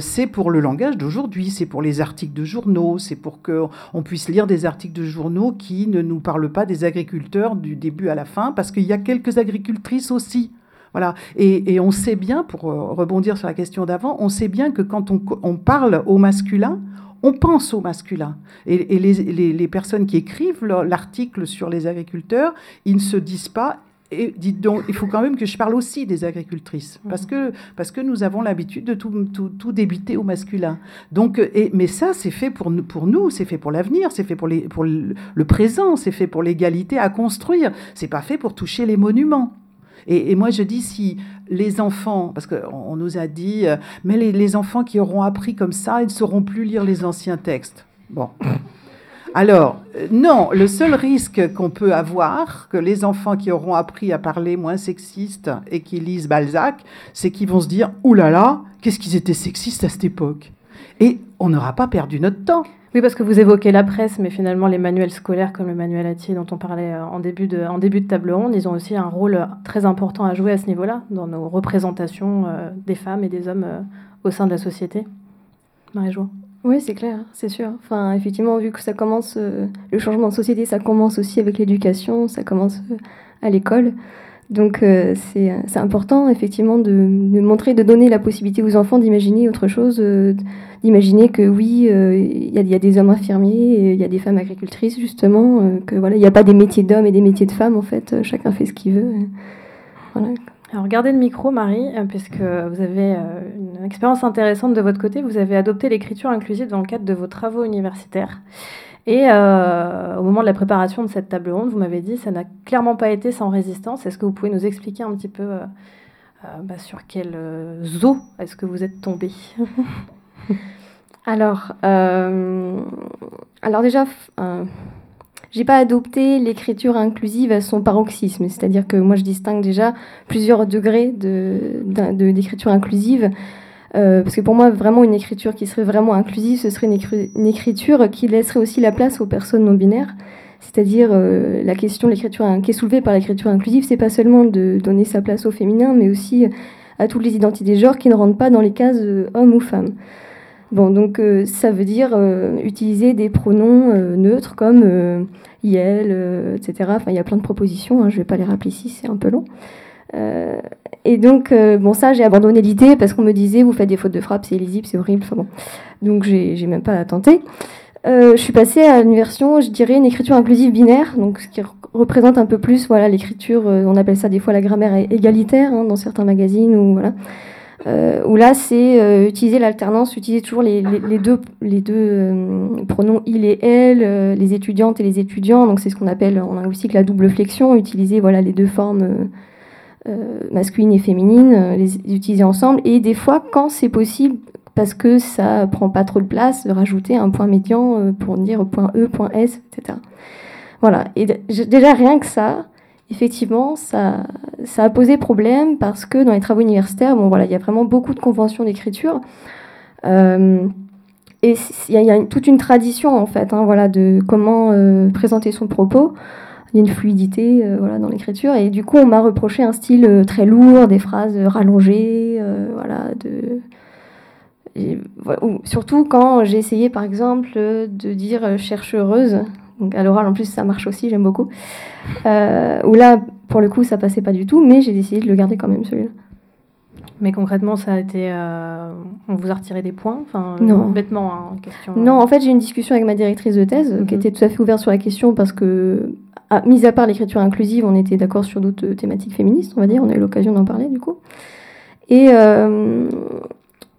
c'est pour le langage d'aujourd'hui, c'est pour les articles de journaux, c'est pour qu'on puisse lire des articles de journaux qui ne nous parlent pas des agriculteurs du début à la fin, parce qu'il y a quelques agricultrices aussi. Voilà. Et, on sait bien, pour euh, rebondir sur la question d'avant, on sait bien que quand on, parle au masculin, on pense au masculin. Et, les, personnes qui écrivent l'article sur les agriculteurs, ils ne se disent pas et dites donc, il faut quand même que je parle aussi des agricultrices, mmh. parce que, parce que nous avons l'habitude de tout, tout, tout, débiter au masculin. Donc, et, mais ça, c'est fait pour, pour nous, c'est fait pour l'avenir, c'est fait pour, les, pour le, présent, c'est fait pour l'égalité à construire, c'est pas fait pour toucher les monuments. Et, moi, je dis, si les enfants, parce qu'on on nous a dit, euh, mais les, enfants qui auront appris comme ça, ils ne sauront plus lire les anciens textes. Bon. Alors, euh, non, le seul risque qu'on peut avoir, que les enfants qui auront appris à parler moins sexiste et qui lisent Balzac, c'est qu'ils vont se dire Ouh là là, qu'est-ce qu'ils étaient sexistes à cette époque? Et on n'aura pas perdu notre temps. Oui, parce que vous évoquez la presse, mais finalement, les manuels scolaires comme le manuel Atier dont on parlait euh, en début de, en début de table ronde, ils ont aussi un rôle très important à jouer à ce niveau-là, dans nos représentations euh, des femmes et des hommes au sein de la société. Marie-Jo oui, c'est clair, c'est sûr. Enfin, effectivement, vu que ça commence, euh, le changement de société, ça commence aussi avec l'éducation, ça commence euh, à l'école. Donc, euh, c'est important, effectivement, de, montrer, de donner la possibilité aux enfants d'imaginer autre chose, d'imaginer que oui, il y, a des hommes infirmiers, il y a des femmes agricultrices, justement, que voilà, il n'y a pas des métiers d'hommes et des métiers de femmes, en fait, chacun fait ce qu'il veut. Voilà. Alors, regardez le micro, Marie, euh, puisque vous avez euh, une expérience intéressante de votre côté. Vous avez adopté l'écriture inclusive dans le cadre de vos travaux universitaires. Et euh, au moment de la préparation de cette table ronde, vous m'avez dit ça n'a clairement pas été sans résistance. Est-ce que vous pouvez nous expliquer un petit peu bah, sur quel zoo est-ce que vous êtes tombé Alors, alors déjà, j'ai pas adopté l'écriture inclusive à son paroxysme, c'est-à-dire que moi je distingue déjà plusieurs degrés de, d'écriture inclusive. Euh, parce que pour moi, vraiment, une écriture qui serait vraiment inclusive, ce serait une, écriture qui laisserait aussi la place aux personnes non binaires. C'est-à-dire, euh, la question l'écriture qui est soulevée par l'écriture inclusive, c'est pas seulement de donner sa place au féminin, mais aussi à toutes les identités de genre qui ne rentrent pas dans les cases euh, homme ou femme. Bon, donc euh, ça veut dire euh, utiliser des pronoms euh, neutres comme il, etc. Enfin, il y a plein de propositions, hein, je ne vais pas les rappeler ici, c'est un peu long. Et donc, bon, ça, j'ai abandonné l'idée parce qu'on me disait, vous faites des fautes de frappe, c'est illisible, c'est horrible. Enfin bon, donc j'ai même pas tenté. je suis passée à une version, je dirais, une écriture inclusive binaire, donc ce qui représente un peu plus, voilà, l'écriture, on appelle ça des fois la grammaire égalitaire hein, dans certains magazines ou voilà. Euh, où là, c'est euh, utiliser l'alternance, utiliser toujours les, deux, les deux euh, pronoms il et elle, les étudiantes et les étudiants. Donc, c'est ce qu'on appelle en linguistique la double flexion, utiliser voilà, les deux formes masculines et féminines, les utiliser ensemble. Et des fois, quand c'est possible, parce que ça prend pas trop de place, rajouter un point médian pour dire point E, point S, etc. Voilà. Et déjà, rien que ça, effectivement, ça, ça a posé problème parce que dans les travaux universitaires, bon, voilà, il y a vraiment beaucoup de conventions d'écriture. Euh, et il y, a toute une tradition, en fait, hein, voilà, de comment euh, présenter son propos. Il y a une fluidité euh, voilà, dans l'écriture. Et du coup, on m'a reproché un style très lourd, des phrases rallongées, voilà, surtout quand j'ai essayé, par exemple, de dire chercheuse donc à l'oral, en plus, ça marche aussi, j'aime beaucoup. Euh, là, pour le coup, ça passait pas du tout, mais j'ai décidé de le garder quand même, celui-là. Mais concrètement, ça a été. Euh, on vous a retiré des points enfin, Non. Bêtement, hein, question. Non, en fait, j'ai une discussion avec ma directrice de thèse qui mhm. était tout à fait ouverte sur la question parce que, à, mis à part l'écriture inclusive, on était d'accord sur d'autres thématiques féministes, on va dire. On a eu l'occasion d'en parler, du coup. Et, euh,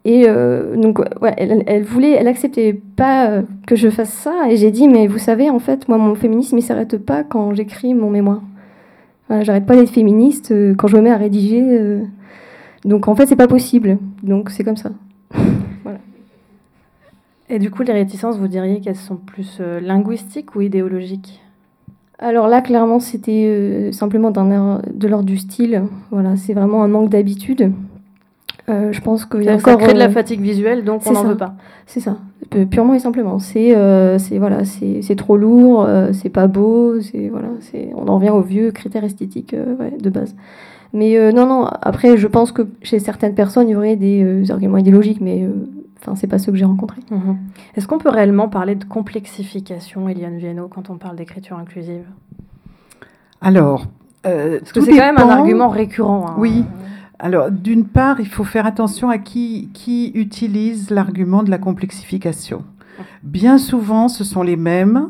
et euh, donc, ouais, elle, voulait, elle acceptait pas euh, que je fasse ça. Et j'ai dit, mais vous savez, en fait, moi, mon féminisme, il s'arrête pas quand j'écris mon mémoire. Voilà, j'arrête pas d'être féministe euh, quand je me mets à rédiger. Donc, en fait, c'est pas possible. Donc, c'est comme ça. voilà. Et du coup, les réticences, vous diriez qu'elles sont plus linguistiques ou idéologiques? Alors là, clairement, c'était simplement de l'ordre du style. Voilà, c'est vraiment un manque d'habitude. Euh, je pense qu'il y a encore. Ça crée de la euh, fatigue visuelle, donc on n'en veut pas. C'est ça, purement et simplement. C'est euh, voilà, c'est trop lourd, c'est pas beau, c'est voilà, on en revient aux vieux critères esthétiques de base. Mais non, non. Après, je pense que chez certaines personnes, il y aurait des arguments idéologiques, mais enfin, c'est pas ceux que j'ai rencontrés. Mhm. Est-ce qu'on peut réellement parler de complexification, Eliane Viano, quand on parle d'écriture inclusive? Alors. Parce que c'est quand même un argument récurrent. Hein. Oui. Alors, d'une part, il faut faire attention à qui, qui utilise l'argument de la complexification. Bien souvent, ce sont les mêmes euh,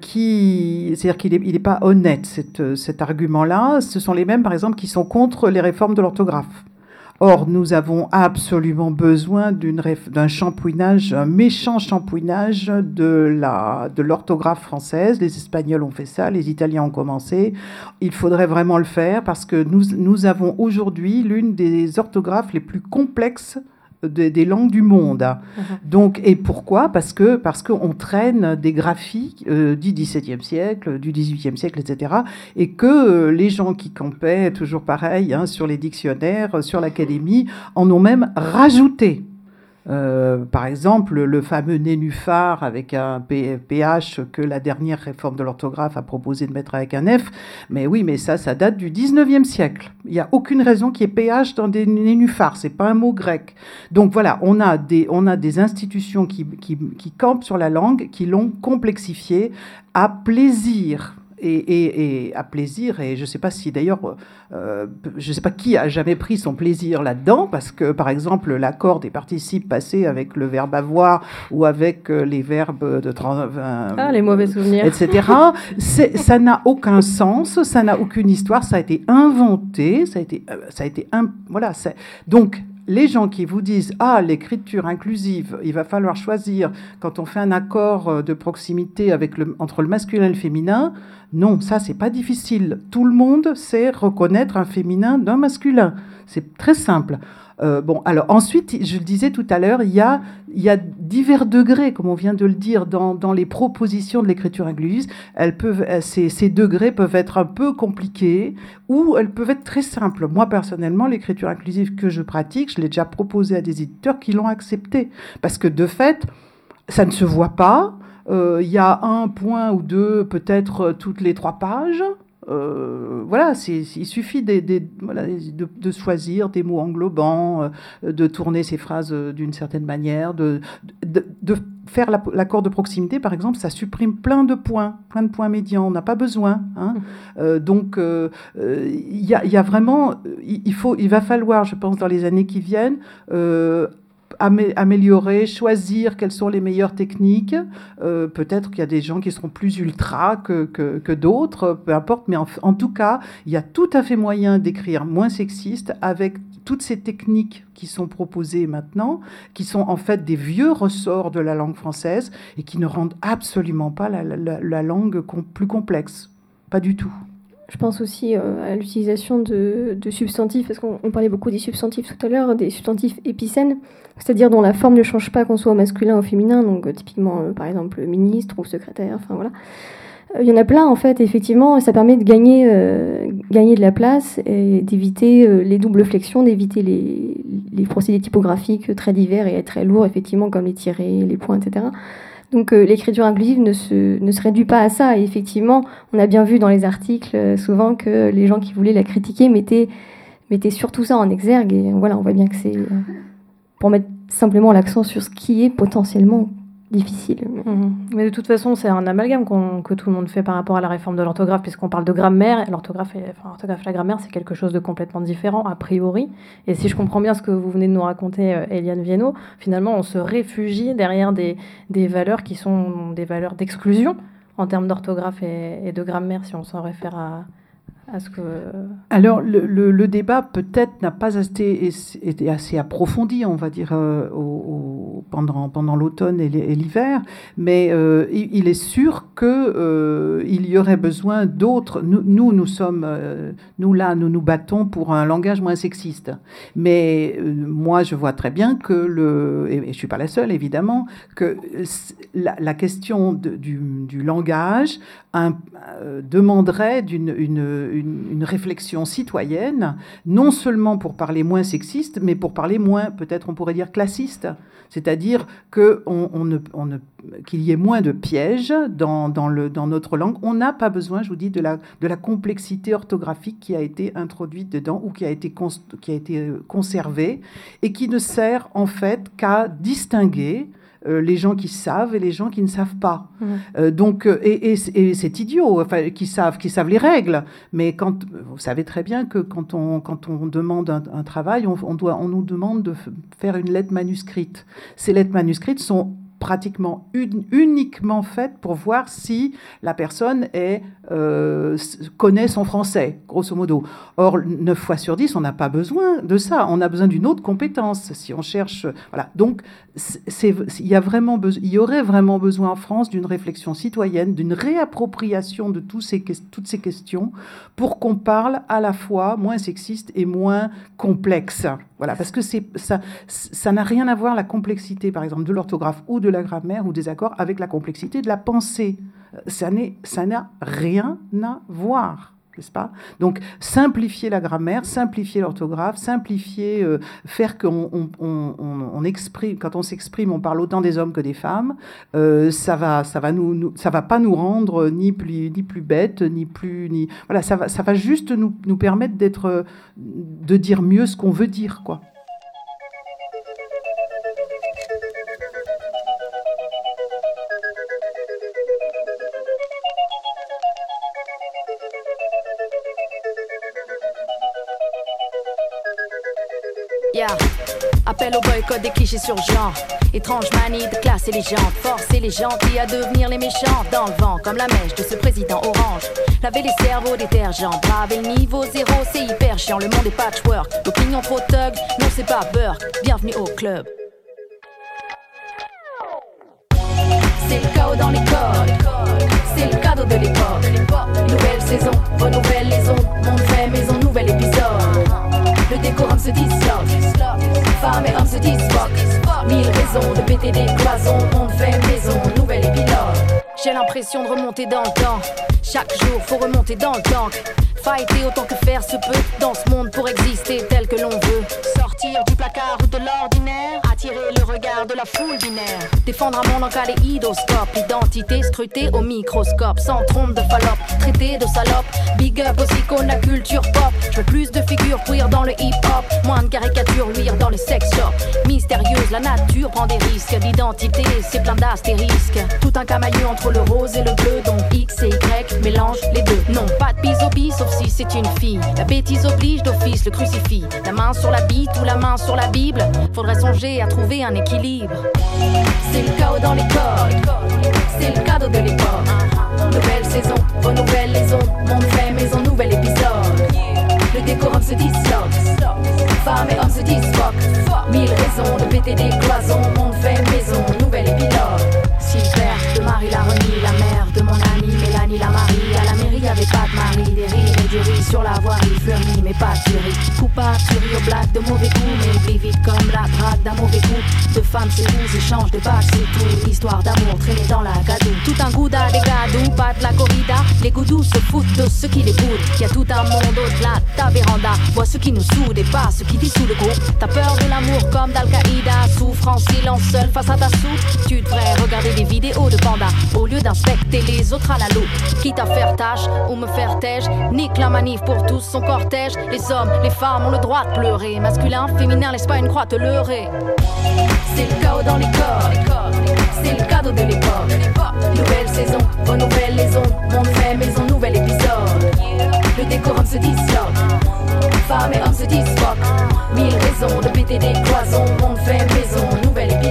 qui, c'est-à-dire qu'il n'est pas honnête cet argument-là. Ce sont les mêmes, par exemple, qui sont contre les réformes de l'orthographe. Or, nous avons absolument besoin d'un shampouinage, un méchant shampouinage de l'orthographe de française. Les Espagnols ont fait ça, les Italiens ont commencé. Il faudrait vraiment le faire parce que nous, nous avons aujourd'hui l'une des orthographes les plus complexes des langues du monde. Uh-huh. Donc, et pourquoi? Parce que parce qu'on traîne des graphiques euh, du XVIIe siècle, du XVIIIe siècle, etc. Et que euh, les gens qui campaient, toujours pareil, hein, sur les dictionnaires, sur l'académie, en ont même rajouté. Euh, par exemple, le fameux nénuphar avec un PH que la dernière réforme de l'orthographe a proposé de mettre avec un F. Mais oui, mais ça, ça date du 19e siècle. Il n'y a aucune raison qu'il y ait PH dans des nénuphars. C'est pas un mot grec. Donc voilà, on a des, on a des institutions qui, qui, qui campent sur la langue, qui l'ont complexifiée à plaisir et, à plaisir. Et je ne sais pas si d'ailleurs, euh, je ne sais pas qui a jamais pris son plaisir là-dedans, parce que par exemple, l'accord des participes passés avec le verbe avoir ou avec euh, les verbes de ah, les mauvais souvenirs, etc. ça n'a aucun sens, ça n'a aucune histoire, ça a été inventé, ça a été, euh, ça a été un, voilà. Donc les gens qui vous disent Ah, l'écriture inclusive, il va falloir choisir quand on fait un accord euh, de proximité avec le, entre le masculin et le féminin, non, ça, c'est pas difficile. Tout le monde sait reconnaître un féminin d'un masculin. C'est très simple. Euh, bon, alors ensuite, je le disais tout à l'heure, il y a, divers degrés, comme on vient de le dire, dans, les propositions de l'écriture inclusive. Euh, ces, degrés peuvent être un peu compliqués ou elles peuvent être très simples. Moi, personnellement, l'écriture inclusive que je pratique, je l'ai déjà proposé à des éditeurs qui l'ont accepté. Parce que de fait, ça ne se voit pas. Euh, il y a un point ou deux, peut-être toutes les trois pages. Euh, voilà, il suffit de, choisir des mots englobants, euh, de tourner ces phrases euh, d'une certaine manière, de, faire l'accord de proximité, par exemple, ça supprime plein de points, plein de points médians. On n'a pas besoin. Hein. Mmh. donc, il y, a vraiment, il, faut, il va falloir, je pense, dans les années qui viennent, améliorer, choisir quelles sont les meilleures techniques. Euh, peut-être qu'il y a des gens qui seront plus ultra que, que, d'autres, peu importe, mais en, tout cas, il y a tout à fait moyen d'écrire moins sexiste avec toutes ces techniques qui sont proposées maintenant, qui sont en fait des vieux ressorts de la langue française et qui ne rendent absolument pas la, la langue plus complexe. Pas du tout. Je pense aussi euh, à l'utilisation de, substantifs, parce qu'on parlait beaucoup des substantifs tout à l'heure, des substantifs épicènes, c'est-à-dire dont la forme ne change pas qu'on soit au masculin ou au féminin, donc euh, typiquement euh, par exemple ministre ou secrétaire, enfin voilà. il y en a plein en fait, effectivement, ça permet de gagner, gagner de la place et d'éviter les doubles flexions, d'éviter les, les, procédés typographiques très divers et très lourds, effectivement, comme les tirés, les points, etc. Donc l'écriture inclusive ne se, ne se, réduit pas à ça. Et effectivement, on a bien vu dans les articles souvent que les gens qui voulaient la critiquer mettaient mettez surtout ça en exergue. Et voilà, on voit bien que c'est euh, pour mettre simplement l'accent sur ce qui est potentiellement difficile. Mais de toute façon, c'est un amalgame que tout le monde fait par rapport à la réforme de l'orthographe, puisqu'on parle de grammaire. L'orthographe et, enfin, la grammaire, c'est quelque chose de complètement différent, a priori. Et si je comprends bien ce que vous venez de nous raconter, euh, Eliane Viennot, finalement, on se réfugie derrière des, des valeurs qui sont des valeurs d'exclusion en termes d'orthographe et, et de grammaire, si on s'en réfère à, Alors, le, le, débat peut-être n'a pas été, été, assez approfondi, on va dire, euh, au, pendant, pendant l'automne et l'hiver, mais euh, il, est sûr qu'il euh, y aurait besoin d'autres. Nous, nous, nous, sommes, nous là, nous nous battons pour un langage moins sexiste. Mais moi, je vois très bien que, le, et, je ne suis pas la seule, évidemment, que la, la question de, du, du, langage un, demanderait d'une une, une, réflexion citoyenne, non seulement pour parler moins sexiste, mais pour parler moins, peut-être on pourrait dire classiste, c'est-à-dire qu'il y ait moins de pièges dans, dans, le, dans notre langue. On n'a pas besoin, je vous dis, de la, de la complexité orthographique qui a été introduite dedans ou qui a été, qui a été euh, conservée et qui ne sert en fait qu'à distinguer euh, les gens qui savent et les gens qui ne savent pas. Mmh. Euh, donc, euh, et, c'est idiot, enfin, qui savent, qui savent les règles. Mais quand, vous savez très bien que quand on, quand on demande un, travail, on, doit, on nous demande de faire une lettre manuscrite. Ces lettres manuscrites sont pratiquement uniquement faite pour voir si la personne est, euh, connaît son français, grosso modo. Or, 9 fois sur 10, on n'a pas besoin de ça. On a besoin d'une autre compétence si on cherche. Voilà. Donc, il y, a vraiment il y aurait vraiment besoin en France d'une réflexion citoyenne, d'une réappropriation de toutes ces questions pour qu'on parle à la fois moins sexiste et moins complexe. Voilà, parce que ça n'a rien à voir la complexité, par exemple, de l'orthographe ou de la grammaire ou des accords avec la complexité de la pensée. Ça n'a rien à voir n'est-ce pas? Donc, simplifier la grammaire, simplifier l'orthographe, simplifier, euh, faire qu'on on, exprime, quand on s'exprime, on parle autant des hommes que des femmes, euh, ça va, ça va nous, ça va pas nous rendre ni plus, ni plus bêtes, ni plus, ni voilà, ça va, ça va juste nous, nous permettre d'être, de dire mieux ce qu'on veut dire, quoi. Appel au boycott des clichés sur genre. Étrange manie de classer les gens, forcer les gentils à devenir les méchants. Dans le vent, comme la mèche de ce président orange. Laver les cerveaux détergents, braver le niveau zéro, c'est hyper chiant. Le monde est patchwork, l'opinion trop thug, non c'est pas beurre. Bienvenue au club. C'est le chaos dans les codes, c'est le cadeau de l'époque. Nouvelle saison, renouvelle les ondes, Le décorum se disloque femmes et hommes se disloquent. Mille raisons de péter des cloisons, on fait maison, nouvelle épilogue. J'ai l'impression de remonter dans le temps. Chaque jour, faut remonter dans le temps. Fighter autant que faire se peut dans ce monde pour exister tel que l'on veut. Sortir du placard ou de l'ordinaire, attirer le regard de la foule binaire. Défendre un monde en kaléidoscope, identité scrutée au microscope. Sans trompe de fallope, traité de salope. Big up aux icônes, la culture pop. Je veux plus de figures queer dans le hip hop, moins de caricatures luire dans les sex shops. Mystérieuse, la nature prend des risques. L'identité, c'est plein d'astérisques. Tout un camailleux entre le rose et le bleu, donc X et Y mélange les deux. Non, pas de bis au bis, sauf si c'est une fille. La bêtise oblige d'office le crucifix. La main sur la bite ou la main sur la Bible. Faudrait songer à trouver un équilibre. C'est le chaos dans les codes. C'est le cadeau de l'époque. Nouvelle saison, renouvelle les ondes. Monde fait maison, nouvel épisode. Le décorum se disloque. Femmes et hommes se disloquent. Mille raisons de péter des cloisons. Monde fait maison, nouvel épilogue. Silver de Marie la remis, la mère de mon ami Mélanie la Marie. À la mairie, y'avait pas de mari, des sur la voirie, fleurie, mais pas tuerie. Coupable, tuerie au black, de mauvais coups, mais plus vite comme la drague d'un mauvais coup. De femmes, c'est nous, échange de bacs, c'est tout. Histoire d'amour traînée dans la gadoue. Tout un gouda, des gadous, pas de la corrida. Les goudous se foutent de ceux qui les boudent. Y a tout un monde au-delà de ta véranda. Vois ce qui nous soude et pas ce qui dissout le groupe. T'as peur de l'amour comme d'Al-Qaïda. Souffre en silence seul face à ta soupe. Tu devrais regarder des vidéos de panda au lieu d'inspecter les autres à la loupe. Quitte à faire tâche ou me faire têche. Nique la manif pour tous son cortège. Les hommes, les femmes ont le droit de pleurer. Masculin, féminin, laisse pas une croix te leurrer. C'est le chaos dans les corps. C'est le cadeau de l'époque. Nouvelle saison, renouvelle les ondes. Monde fait maison, nouvel épisode. Le décorum se disloque. Femmes et hommes se disloquent. Mille raisons de péter des cloisons. Monde fait maison, nouvel épilogue.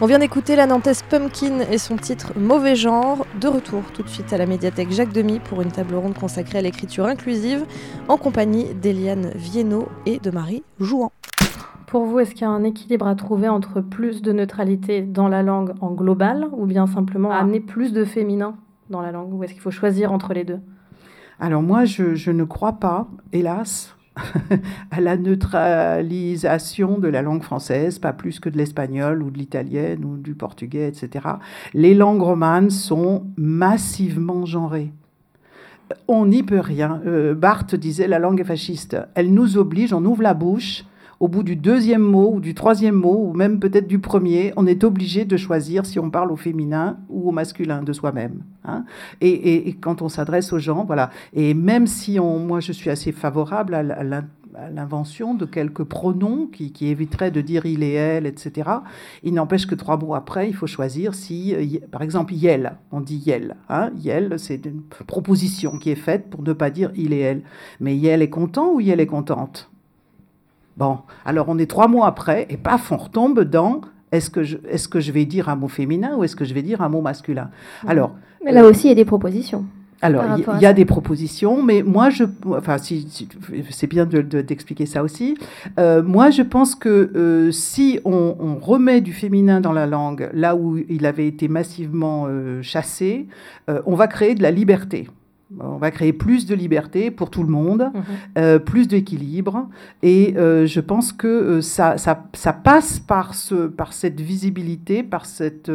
On vient d'écouter la Nantaise Pumpkin et son titre Mauvais genre. De retour tout de suite à la médiathèque Jacques Demy pour une table ronde consacrée à l'écriture inclusive en compagnie d'Eliane Viennot et de Marie Jouan. Pour vous, est-ce qu'il y a un équilibre à trouver entre plus de neutralité dans la langue en global ou bien simplement amener plus de féminin dans la langue? Ou est-ce qu'il faut choisir entre les deux? Alors moi, je, je ne crois pas, hélas, à la neutralisation de la langue française, pas plus que de l'espagnol ou de l'italienne ou du portugais, etc. Les langues romanes sont massivement genrées. On n'y peut rien. Euh, Barthes disait la langue est fasciste. Elle nous oblige, on ouvre la bouche. Au bout du deuxième mot ou du troisième mot, ou même peut-être du premier, on est obligé de choisir si on parle au féminin ou au masculin de soi-même. Hein. Et, quand on s'adresse aux gens, voilà. Et même si on, moi je suis assez favorable à l'invention de quelques pronoms qui, qui, éviteraient de dire il et elle, etc. Il n'empêche que trois mots après, il faut choisir si, par exemple, yel, on dit yel. Hein. Yel, c'est une proposition qui est faite pour ne pas dire il et elle. Mais yel est content ou yel est contente? Bon, alors on est trois mois après et paf, on retombe dans est-ce que, je, est que je vais dire un mot féminin ou est-ce que je vais dire un mot masculin? Alors, Mais là aussi, il y a des propositions. Alors, il y, y, a des propositions, mais moi, je, enfin, si, si c'est bien d'expliquer de, de, ça aussi. Euh, moi, je pense que euh, si on, on, remet du féminin dans la langue, là où il avait été massivement euh, chassé, on va créer de la liberté. On va créer plus de liberté pour tout le monde, mmh. euh, plus d'équilibre. Et euh, je pense que euh, ça, ça, ça, passe par, ce, par cette visibilité, par cette,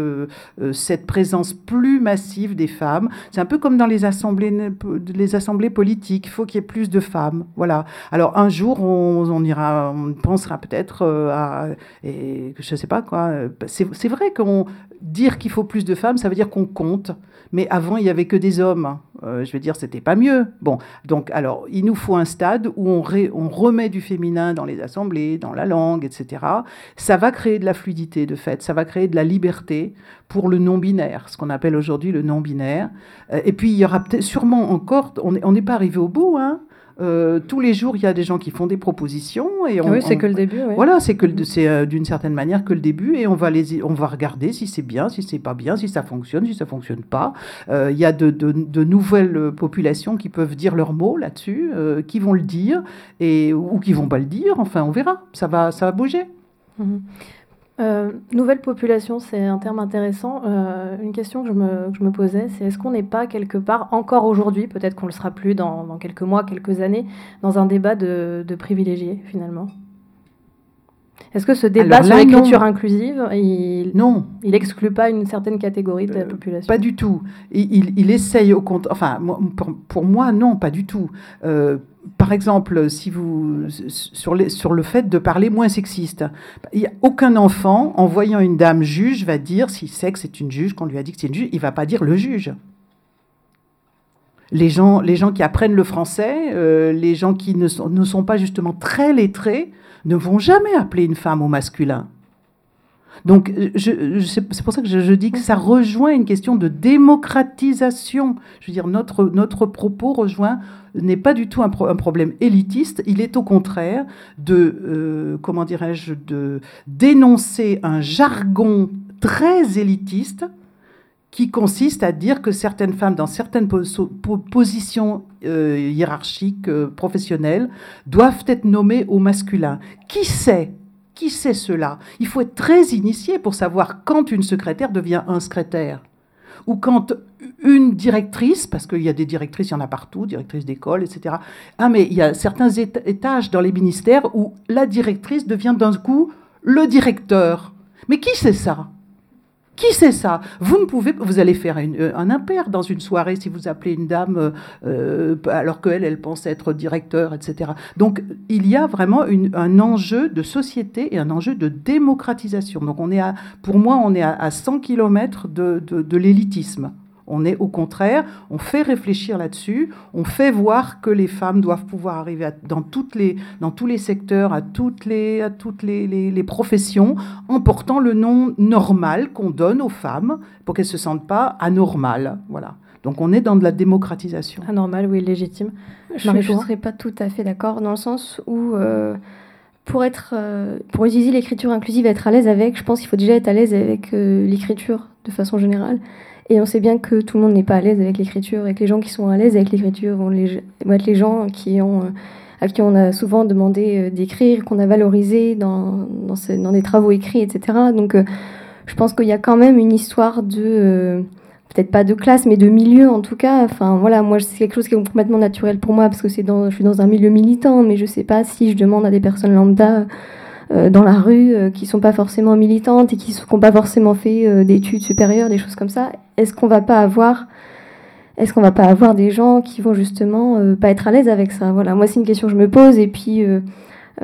cette présence plus massive des femmes. C'est un peu comme dans les assemblées, les assemblées politiques. Il faut qu'il y ait plus de femmes. Voilà. Alors un jour, on, on ira, on pensera peut-être à. Et, je ne sais pas quoi. C'est vrai qu'on dire qu'il faut plus de femmes, ça veut dire qu'on compte. Mais avant, il n'y avait que des hommes. Euh, je veux dire, c'était pas mieux. Bon, donc, alors, il nous faut un stade où on, remet du féminin dans les assemblées, dans la langue, etc. Ça va créer de la fluidité, de fait. Ça va créer de la liberté pour le non-binaire, ce qu'on appelle aujourd'hui le non-binaire. Euh, et puis, il y aura sûrement encore, on n'est pas arrivé au bout, hein, euh, tous les jours, il y a des gens qui font des propositions et on, oui, c'est que le début. Oui. Voilà, c'est que c'est euh, d'une certaine manière que le début et on va les, on va regarder si c'est bien, si c'est pas bien, si ça fonctionne, si ça fonctionne pas. Euh, il y a de, de, de, nouvelles populations qui peuvent dire leurs mots là-dessus, qui vont le dire et ou qui vont pas le dire. Enfin, on verra. Ça va, ça va bouger. Mm -hmm. Euh, nouvelle population, c'est un terme intéressant. Euh, une question que je me, que je me posais, c'est est-ce qu'on n'est pas quelque part, encore aujourd'hui, peut-être qu'on ne le sera plus dans, dans, quelques mois, quelques années, dans un débat de, de privilégiés, finalement? Est-ce que ce débat Alors, sur l'écriture inclusive, il, non. il exclut pas une certaine catégorie de la population? Pas du tout. Il, il, il essaye au compte. Enfin, pour, pour, moi, non, pas du tout. Par exemple, si vous, sur, le fait de parler moins sexiste, aucun enfant, en voyant une dame juge, va dire, s'il sait que c'est une juge, qu'on lui a dit que c'est une juge, il va pas dire le juge. Les gens, les gens qui apprennent le français, euh, les gens qui ne sont pas justement très lettrés, ne vont jamais appeler une femme au masculin. Donc, c'est pour ça que je, dis que ça rejoint une question de démocratisation. Je veux dire, notre, notre propos rejoint n'est pas du tout un, problème élitiste. Il est au contraire de, euh, comment dirais-je, de dénoncer un jargon très élitiste qui consiste à dire que certaines femmes, dans certaines positions euh, hiérarchiques, euh, professionnelles, doivent être nommées au masculin. Qui sait qui sait cela? Il faut être très initié pour savoir quand une secrétaire devient un secrétaire. Ou quand une directrice, parce qu'il y a des directrices, il y en a partout, directrices d'école, etc. Ah, mais il y a certains étages dans les ministères où la directrice devient d'un coup le directeur. Mais qui sait ça? Qui c'est ça? Vous ne pouvez, vous allez faire euh, un impair dans une soirée si vous appelez une dame euh, euh, alors qu'elle, elle pense être directeur, etc. Donc il y a vraiment un enjeu de société et un enjeu de démocratisation. Donc on est à, pour moi, on est à, 100 km de l'élitisme. On est au contraire, on fait réfléchir là-dessus, on fait voir que les femmes doivent pouvoir arriver dans, toutes les, dans tous les secteurs, à toutes les, à toutes les, professions, en portant le nom normal qu'on donne aux femmes pour qu'elles ne se sentent pas anormales. Voilà. Donc on est dans de la démocratisation. Anormal, oui, légitime. Je ne serais pas tout à fait d'accord dans le sens où... Euh, pour, être, euh, pour utiliser l'écriture inclusive, être à l'aise avec, je pense qu'il faut déjà être à l'aise avec euh, l'écriture de façon générale. Et on sait bien que tout le monde n'est pas à l'aise avec l'écriture et que les gens qui sont à l'aise avec l'écriture vont, être les gens euh, à qui on a souvent demandé euh, d'écrire, qu'on a valorisé dans, des travaux écrits, etc. Donc euh, je pense qu'il y a quand même une histoire de, peut-être pas de classe, mais de milieu en tout cas. Enfin voilà, moi c'est quelque chose qui est complètement naturel pour moi parce que je suis dans un milieu militant, mais je sais pas si je demande à des personnes lambda dans la rue euh, qui sont pas forcément militantes et qui n'ont pas forcément fait euh, d'études supérieures, des choses comme ça, est-ce qu'on va pas avoir est-ce qu'on va pas avoir des gens qui vont justement pas être à l'aise avec ça? Voilà, moi c'est une question que je me pose et puis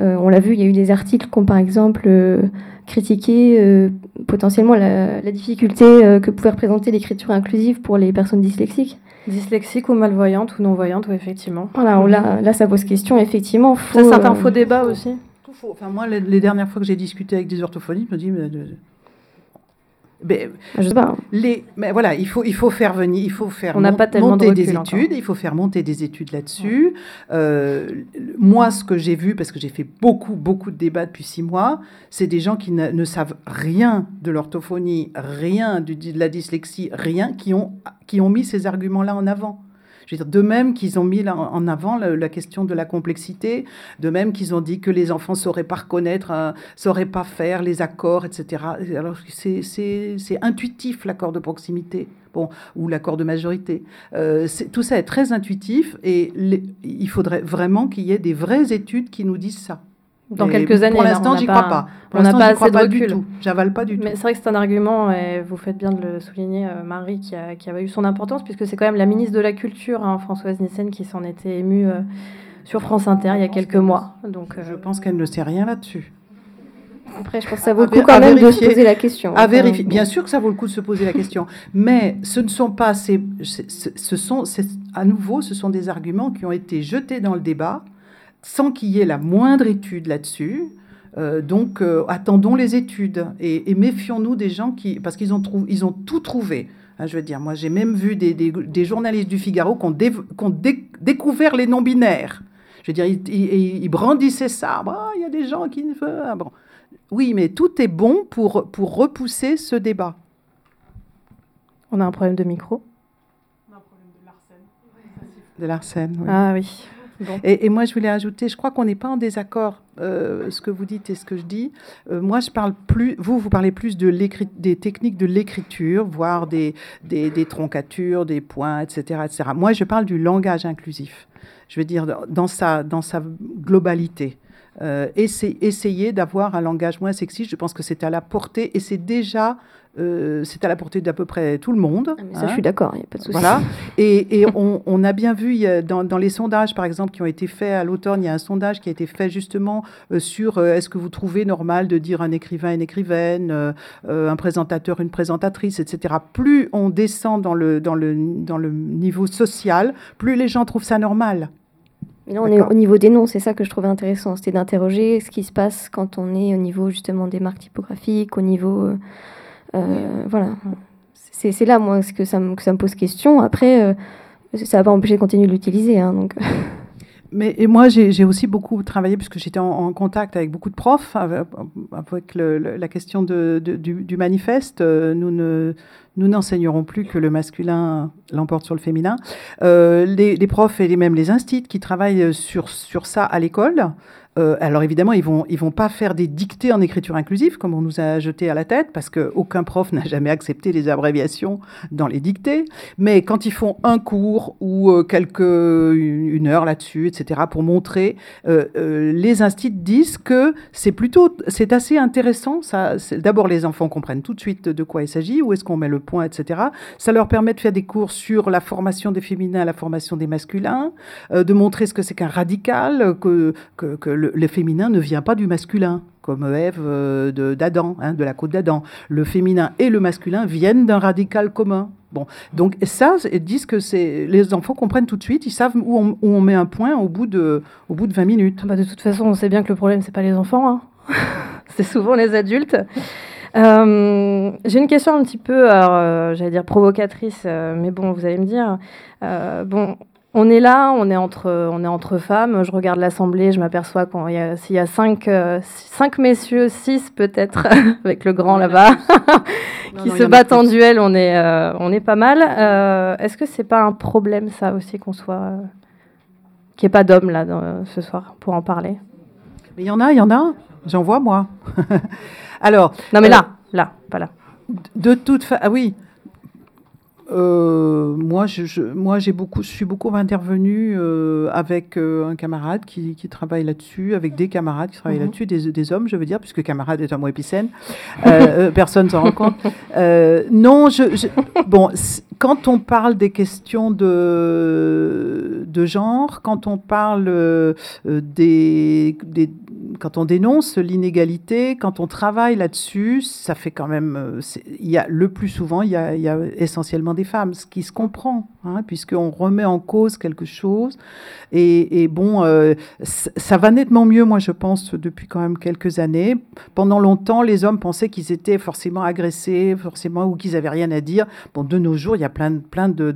on l'a vu, il y a eu des articles qui ont par exemple critiqué potentiellement la, difficulté que pouvait représenter l'écriture inclusive pour les personnes dyslexiques. Dyslexiques ou malvoyantes ou non-voyantes, oui, effectivement. Voilà, là, là, ça pose question, effectivement. Faut, ça, c'est un faux débat aussi. Enfin, moi, les, dernières fois que j'ai discuté avec des orthophonistes, je me dis, mais, mais, je sais pas. Les, mais voilà, il faut, il faut faire venir, il faut faire On pas monter des études, il faut faire monter des études là-dessus. Euh, moi, ce que j'ai vu, parce que j'ai fait beaucoup, beaucoup de débats depuis six mois, c'est des gens qui ne, savent rien de l'orthophonie, rien de, de la dyslexie, rien, qui ont, qui ont mis ces arguments-là en avant de même qu'ils ont mis en avant la, question de la complexité, de même qu'ils ont dit que les enfants ne sauraient pas reconnaître, ne sauraient pas faire les accords, etc. Alors c'est intuitif l'accord de proximité. Bon, ou l'accord de majorité. Euh, tout ça est très intuitif et il faudrait vraiment qu'il y ait des vraies études qui nous disent ça dans quelques années. Pour l'instant, j'y crois pas. on n'a pas assez de recul. Du tout. J'avale pas du tout. Mais c'est vrai que c'est un argument, et vous faites bien de le souligner, euh, Marie, qui, a, qui avait eu son importance, puisque c'est quand même la ministre de la Culture, hein, Françoise Nissen, qui s'en était émue euh, sur France Inter il y a quelques mois. Donc, euh, Je pense qu'elle ne sait rien là-dessus. Après, je pense que ça vaut le coup quand même de se poser la question. À vérifier. Bien sûr que ça vaut le coup de se poser la question. Mais ce ne sont pas ces. Ce sont, à nouveau, ce sont des arguments qui ont été jetés dans le débat sans qu'il y ait la moindre étude là-dessus. Euh, donc, euh, attendons les études et, méfions-nous des gens qui, parce qu'ils ont, ils ont tout trouvé. Hein, je veux dire, moi, j'ai même vu des, journalistes du Figaro qui ont, découvert les non-binaires. Je veux dire, ils, brandissaient ça. Bah, il y a des gens qui ne veulent. Ah, bon. Oui, mais tout est bon pour, pour repousser ce débat. On a un problème de micro? On a un problème de l'arsène. De l'arsène, oui. Ah oui. Et, moi, je voulais ajouter, je crois qu'on n'est pas en désaccord, euh, ce que vous dites et ce que je dis. Euh, moi, je parle plus, vous, vous parlez plus de des techniques de l'écriture, voire des, des, des, troncatures, des points, etc., etc. Moi, je parle du langage inclusif. Je veux dire, dans sa, dans sa globalité. Euh, essayer d'avoir un langage moins sexiste, je pense que c'est à la portée et c'est déjà euh, c'est à la portée d'à peu près tout le monde. Ah, ça, je suis hein. d'accord, il n'y a pas de souci. Voilà. Et, on, a bien vu dans, les sondages, par exemple, qui ont été faits à l'automne, il y a un sondage qui a été fait justement euh, sur euh, est-ce que vous trouvez normal de dire un écrivain, une écrivaine, un présentateur, une présentatrice, etc. Plus on descend dans le, dans le, dans le niveau social, plus les gens trouvent ça normal. Mais là, on est au niveau des noms, c'est ça que je trouvais intéressant. C'était d'interroger ce qui se passe quand on est au niveau justement des marques typographiques, au niveau. Euh, voilà. C'est là, moi, que ça, me, que ça me pose question. Après, euh, ça va pas empêcher de continuer de l'utiliser. Hein, donc. Mais et moi, j'ai aussi beaucoup travaillé, puisque j'étais en, contact avec beaucoup de profs, avec, la question de, du, manifeste. Nous ne nous n'enseignerons plus que le masculin l'emporte sur le féminin. Euh, les, profs et même les instits qui travaillent sur, sur ça à l'école euh, alors évidemment, ils vont ils vont pas faire des dictées en écriture inclusive comme on nous a jeté à la tête parce qu'aucun prof n'a jamais accepté les abréviations dans les dictées. Mais quand ils font un cours ou euh, une heure là-dessus, etc., pour montrer, euh, les instituts disent que c'est plutôt c'est assez intéressant. Ça, d'abord les enfants comprennent tout de suite de quoi il s'agit, où est-ce qu'on met le point, etc. Ça leur permet de faire des cours sur la formation des féminins, la formation des masculins, de montrer ce que c'est qu'un radical, que, que, que le, féminin ne vient pas du masculin, comme Ève euh, d'Adam, hein, de la côte d'Adam. Le féminin et le masculin viennent d'un radical commun. Bon, donc ça, ils disent que c'est les enfants comprennent tout de suite, ils savent où on, met un point au bout de, au bout de 20 minutes. Ah bah de toute façon, on sait bien que le problème, c'est pas les enfants, hein. c'est souvent les adultes. Euh, j'ai une question un petit peu, euh, j'allais dire provocatrice, mais bon, vous allez me dire. bon, on est là, on est entre, on est entre femmes. Je regarde l'assemblée, je m'aperçois qu'il y a, cinq, euh, cinq messieurs, six peut-être, avec le grand là-bas, qui se battent en duel. On est, euh, on est pas mal. Euh, est-ce que c'est pas un problème ça aussi qu'on soit, qu'il n'y ait pas d'hommes là ce soir pour en parler? Mais il y en a, il y en a. J'en vois moi. Alors. Non mais là, là, pas là. De toute façon, ah oui. Euh, moi, je, moi, j'ai beaucoup, je suis beaucoup intervenu euh, avec euh, un camarade qui, qui travaille là-dessus, avec des camarades qui travaillent mhm. là-dessus, des, des, hommes, je veux dire, puisque camarade est un mot épicène. personne s'en rend compte. non, je, bon, quand on parle des questions de, de genre, quand on parle des, des quand on dénonce l'inégalité, quand on travaille là-dessus, ça fait quand même. Euh, il y a, le plus souvent, il y a, il y a essentiellement des femmes, ce qui se comprend, hein, puisqu'on remet en cause quelque chose. Et, bon, euh, ça va nettement mieux, moi, je pense, depuis quand même quelques années. Pendant longtemps, les hommes pensaient qu'ils étaient forcément agressés, forcément, ou qu'ils avaient rien à dire. Bon, de nos jours, il y a plein, plein de,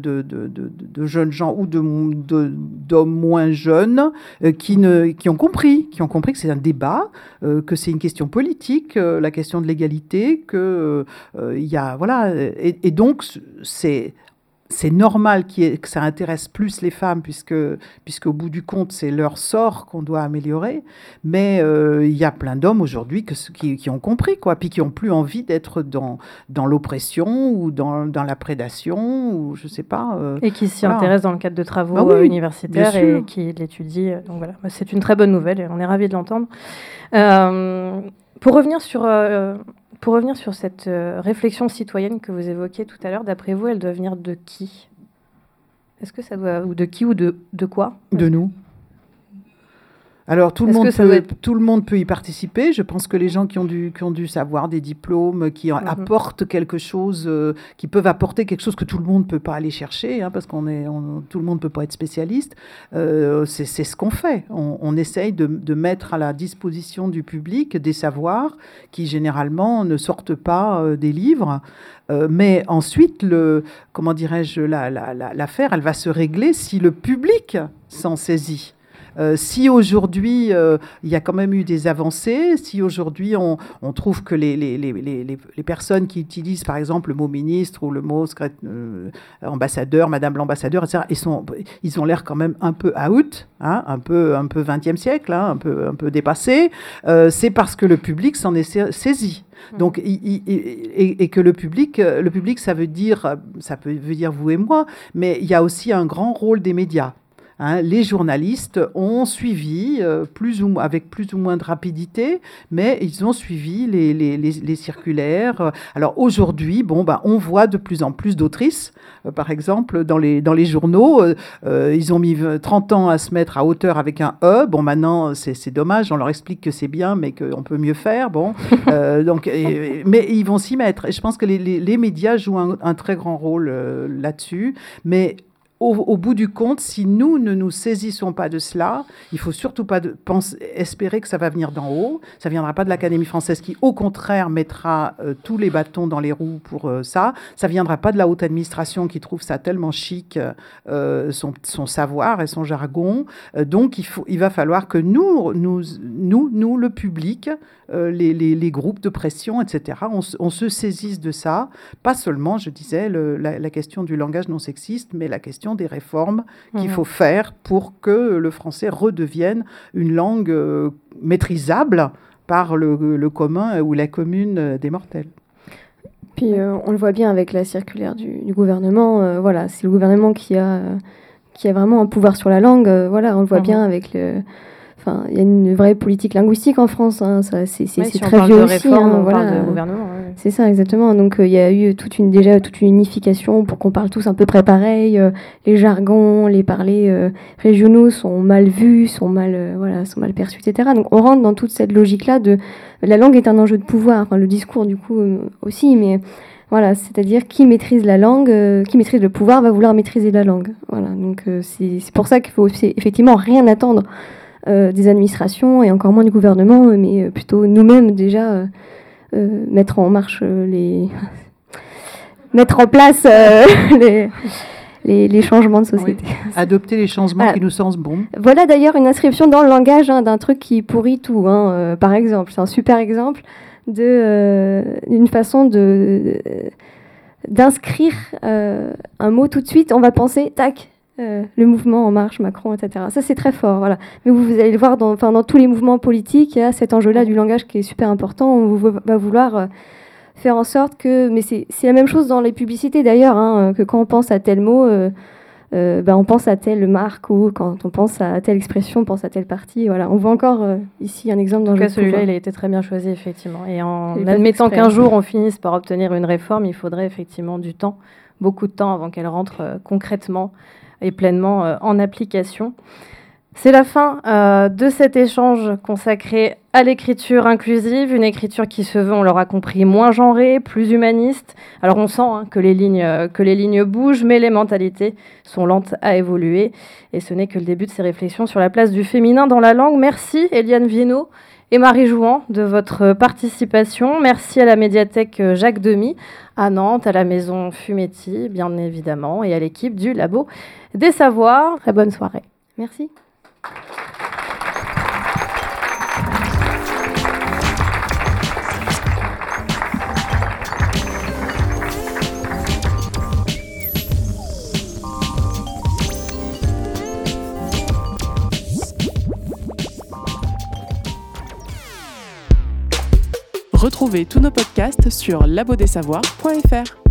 jeunes gens ou d'hommes moins jeunes euh, qui, ont compris, qui ont compris que c'est un débat, euh, que c'est une question politique, la question de l'égalité, que il y a voilà, et donc c'est c'est normal que ça intéresse plus les femmes, puisque, puisque au bout du compte, c'est leur sort qu'on doit améliorer. Mais euh, il y a plein d'hommes aujourd'hui qui, qui, ont compris, quoi, puis qui n'ont plus envie d'être dans, dans l'oppression ou dans, dans, la prédation, ou je sais pas. Euh, et qui s'y intéressent dans le cadre de travaux ah euh, universitaires et qui l'étudient. Donc voilà, c'est une très bonne nouvelle et on est ravis de l'entendre. pour revenir sur pour revenir sur cette euh, réflexion citoyenne que vous évoquiez tout à l'heure, d'après vous, elle doit venir de qui? Est-ce que ça doit ou de qui ou de, de quoi? De nous. Alors tout le, monde peut, tout le monde peut y participer. Je pense que les gens qui ont du, qui ont du savoir, des diplômes, qui mhm. apportent quelque chose, euh, qui peuvent apporter quelque chose que tout le monde ne peut pas aller chercher, hein, parce qu'on est, tout le monde ne peut pas être spécialiste, euh, c'est ce qu'on fait. On, on essaye de, de, mettre à la disposition du public des savoirs qui généralement ne sortent pas euh, des livres. mais ensuite, le, comment dirais-je, l'affaire, la, la, elle va se régler si le public s'en saisit. Euh, si aujourd'hui euh, il y a quand même eu des avancées, si aujourd'hui on, on, trouve que les, les, les, les, personnes qui utilisent par exemple le mot ministre ou le mot euh, ambassadeur, madame l'ambassadeur, etc., ils, sont, ils ont l'air quand même un peu out, hein, un peu un peu 20e siècle, hein, un, peu, un peu dépassé, c'est parce que le public s'en est saisi. Mmh. Donc, et, et, que le public, le public, ça veut dire, ça peut veut dire vous et moi, mais il y a aussi un grand rôle des médias. Hein, les journalistes ont suivi, euh, plus ou, avec plus ou moins de rapidité, mais ils ont suivi les, les, les, circulaires. Alors aujourd'hui, bon, bah, on voit de plus en plus d'autrices, euh, par exemple, dans les, dans les journaux. Euh, ils ont mis 30 ans à se mettre à hauteur avec un E. Bon, maintenant, c'est dommage, on leur explique que c'est bien, mais qu'on peut mieux faire. Bon, donc, mais ils vont s'y mettre. Et je pense que les, les médias jouent un, un très grand rôle là-dessus. Mais au, bout du compte, si nous ne nous saisissons pas de cela, il faut surtout pas penser, espérer que ça va venir d'en haut. Ça viendra pas de l'Académie française qui, au contraire, mettra euh, tous les bâtons dans les roues pour euh, ça. Ça viendra pas de la haute administration qui trouve ça tellement chic, euh, son, son, savoir et son jargon. donc, il, faut, il va falloir que nous, nous, nous, nous le public, les, les, groupes de pression, etc., on, on, se saisisse de ça. Pas seulement, je disais, la question du langage non sexiste, mais la question des réformes qu'il mhm. faut faire pour que le français redevienne une langue euh, maîtrisable par le, commun ou la commune des mortels. Puis euh, on le voit bien avec la circulaire du, gouvernement. Euh, voilà, c'est le gouvernement qui a, qui a vraiment un pouvoir sur la langue. voilà, on le voit mhm. bien avec le. Enfin, il y a une vraie politique linguistique en France. Hein, c'est très vieux aussi. Réforme, voilà. de gouvernement. C'est ça, exactement. Donc euh, il y a eu toute une, déjà toute une unification pour qu'on parle tous un peu près pareil. Euh, les jargons, les parlers euh, régionaux sont mal vus, sont mal, voilà, sont mal perçus, etc. Donc on rentre dans toute cette logique-là de la langue est un enjeu de pouvoir, enfin, le discours du coup aussi, mais voilà, c'est-à-dire qui maîtrise la langue, qui maîtrise le pouvoir va vouloir maîtriser la langue. Voilà, donc c'est pour ça qu'il faut effectivement rien attendre des administrations et encore moins du gouvernement, mais plutôt nous-mêmes déjà euh, mettre en marche euh, les. mettre en place euh, les, les, changements de société. Adopter les changements qui nous semblent bons. Voilà d'ailleurs une inscription dans le langage hein, d'un truc qui pourrit tout, hein, par exemple. C'est un super exemple d'une façon de d'inscrire un mot tout de suite. On va penser, tac, euh, le mouvement En Marche, Macron, etc. Ça, c'est très fort. Voilà. Mais vous, allez le voir dans, dans tous les mouvements politiques, il y a cet enjeu-là du langage qui est super important. On va vouloir euh, faire en sorte que. Mais c'est la même chose dans les publicités d'ailleurs, hein, que quand on pense à tel mot, euh, ben, on pense à telle marque ou quand on pense à telle expression, on pense à telle partie. Voilà. On voit encore ici un exemple dans le celui-là, il a été très bien choisi, effectivement. Et en admettant qu'un jour on finisse par obtenir une réforme, il faudrait effectivement du temps, beaucoup de temps avant qu'elle rentre concrètement est pleinement euh, en application. C'est la fin euh, de cet échange consacré à l'écriture inclusive, une écriture qui se veut, on l'aura compris, moins genrée, plus humaniste. Alors on sent hein, que, les lignes, euh, que les lignes bougent, mais les mentalités sont lentes à évoluer. Et ce n'est que le début de ces réflexions sur la place du féminin dans la langue. Merci Eliane Viennot et Marie Jouan de votre participation. Merci à la médiathèque Jacques Demy, à Nantes, à la maison Fumetti, bien évidemment, et à l'équipe du Labo des Savoirs. Très bonne soirée. Merci. Retrouvez tous nos podcasts sur labodesavoirs.fr.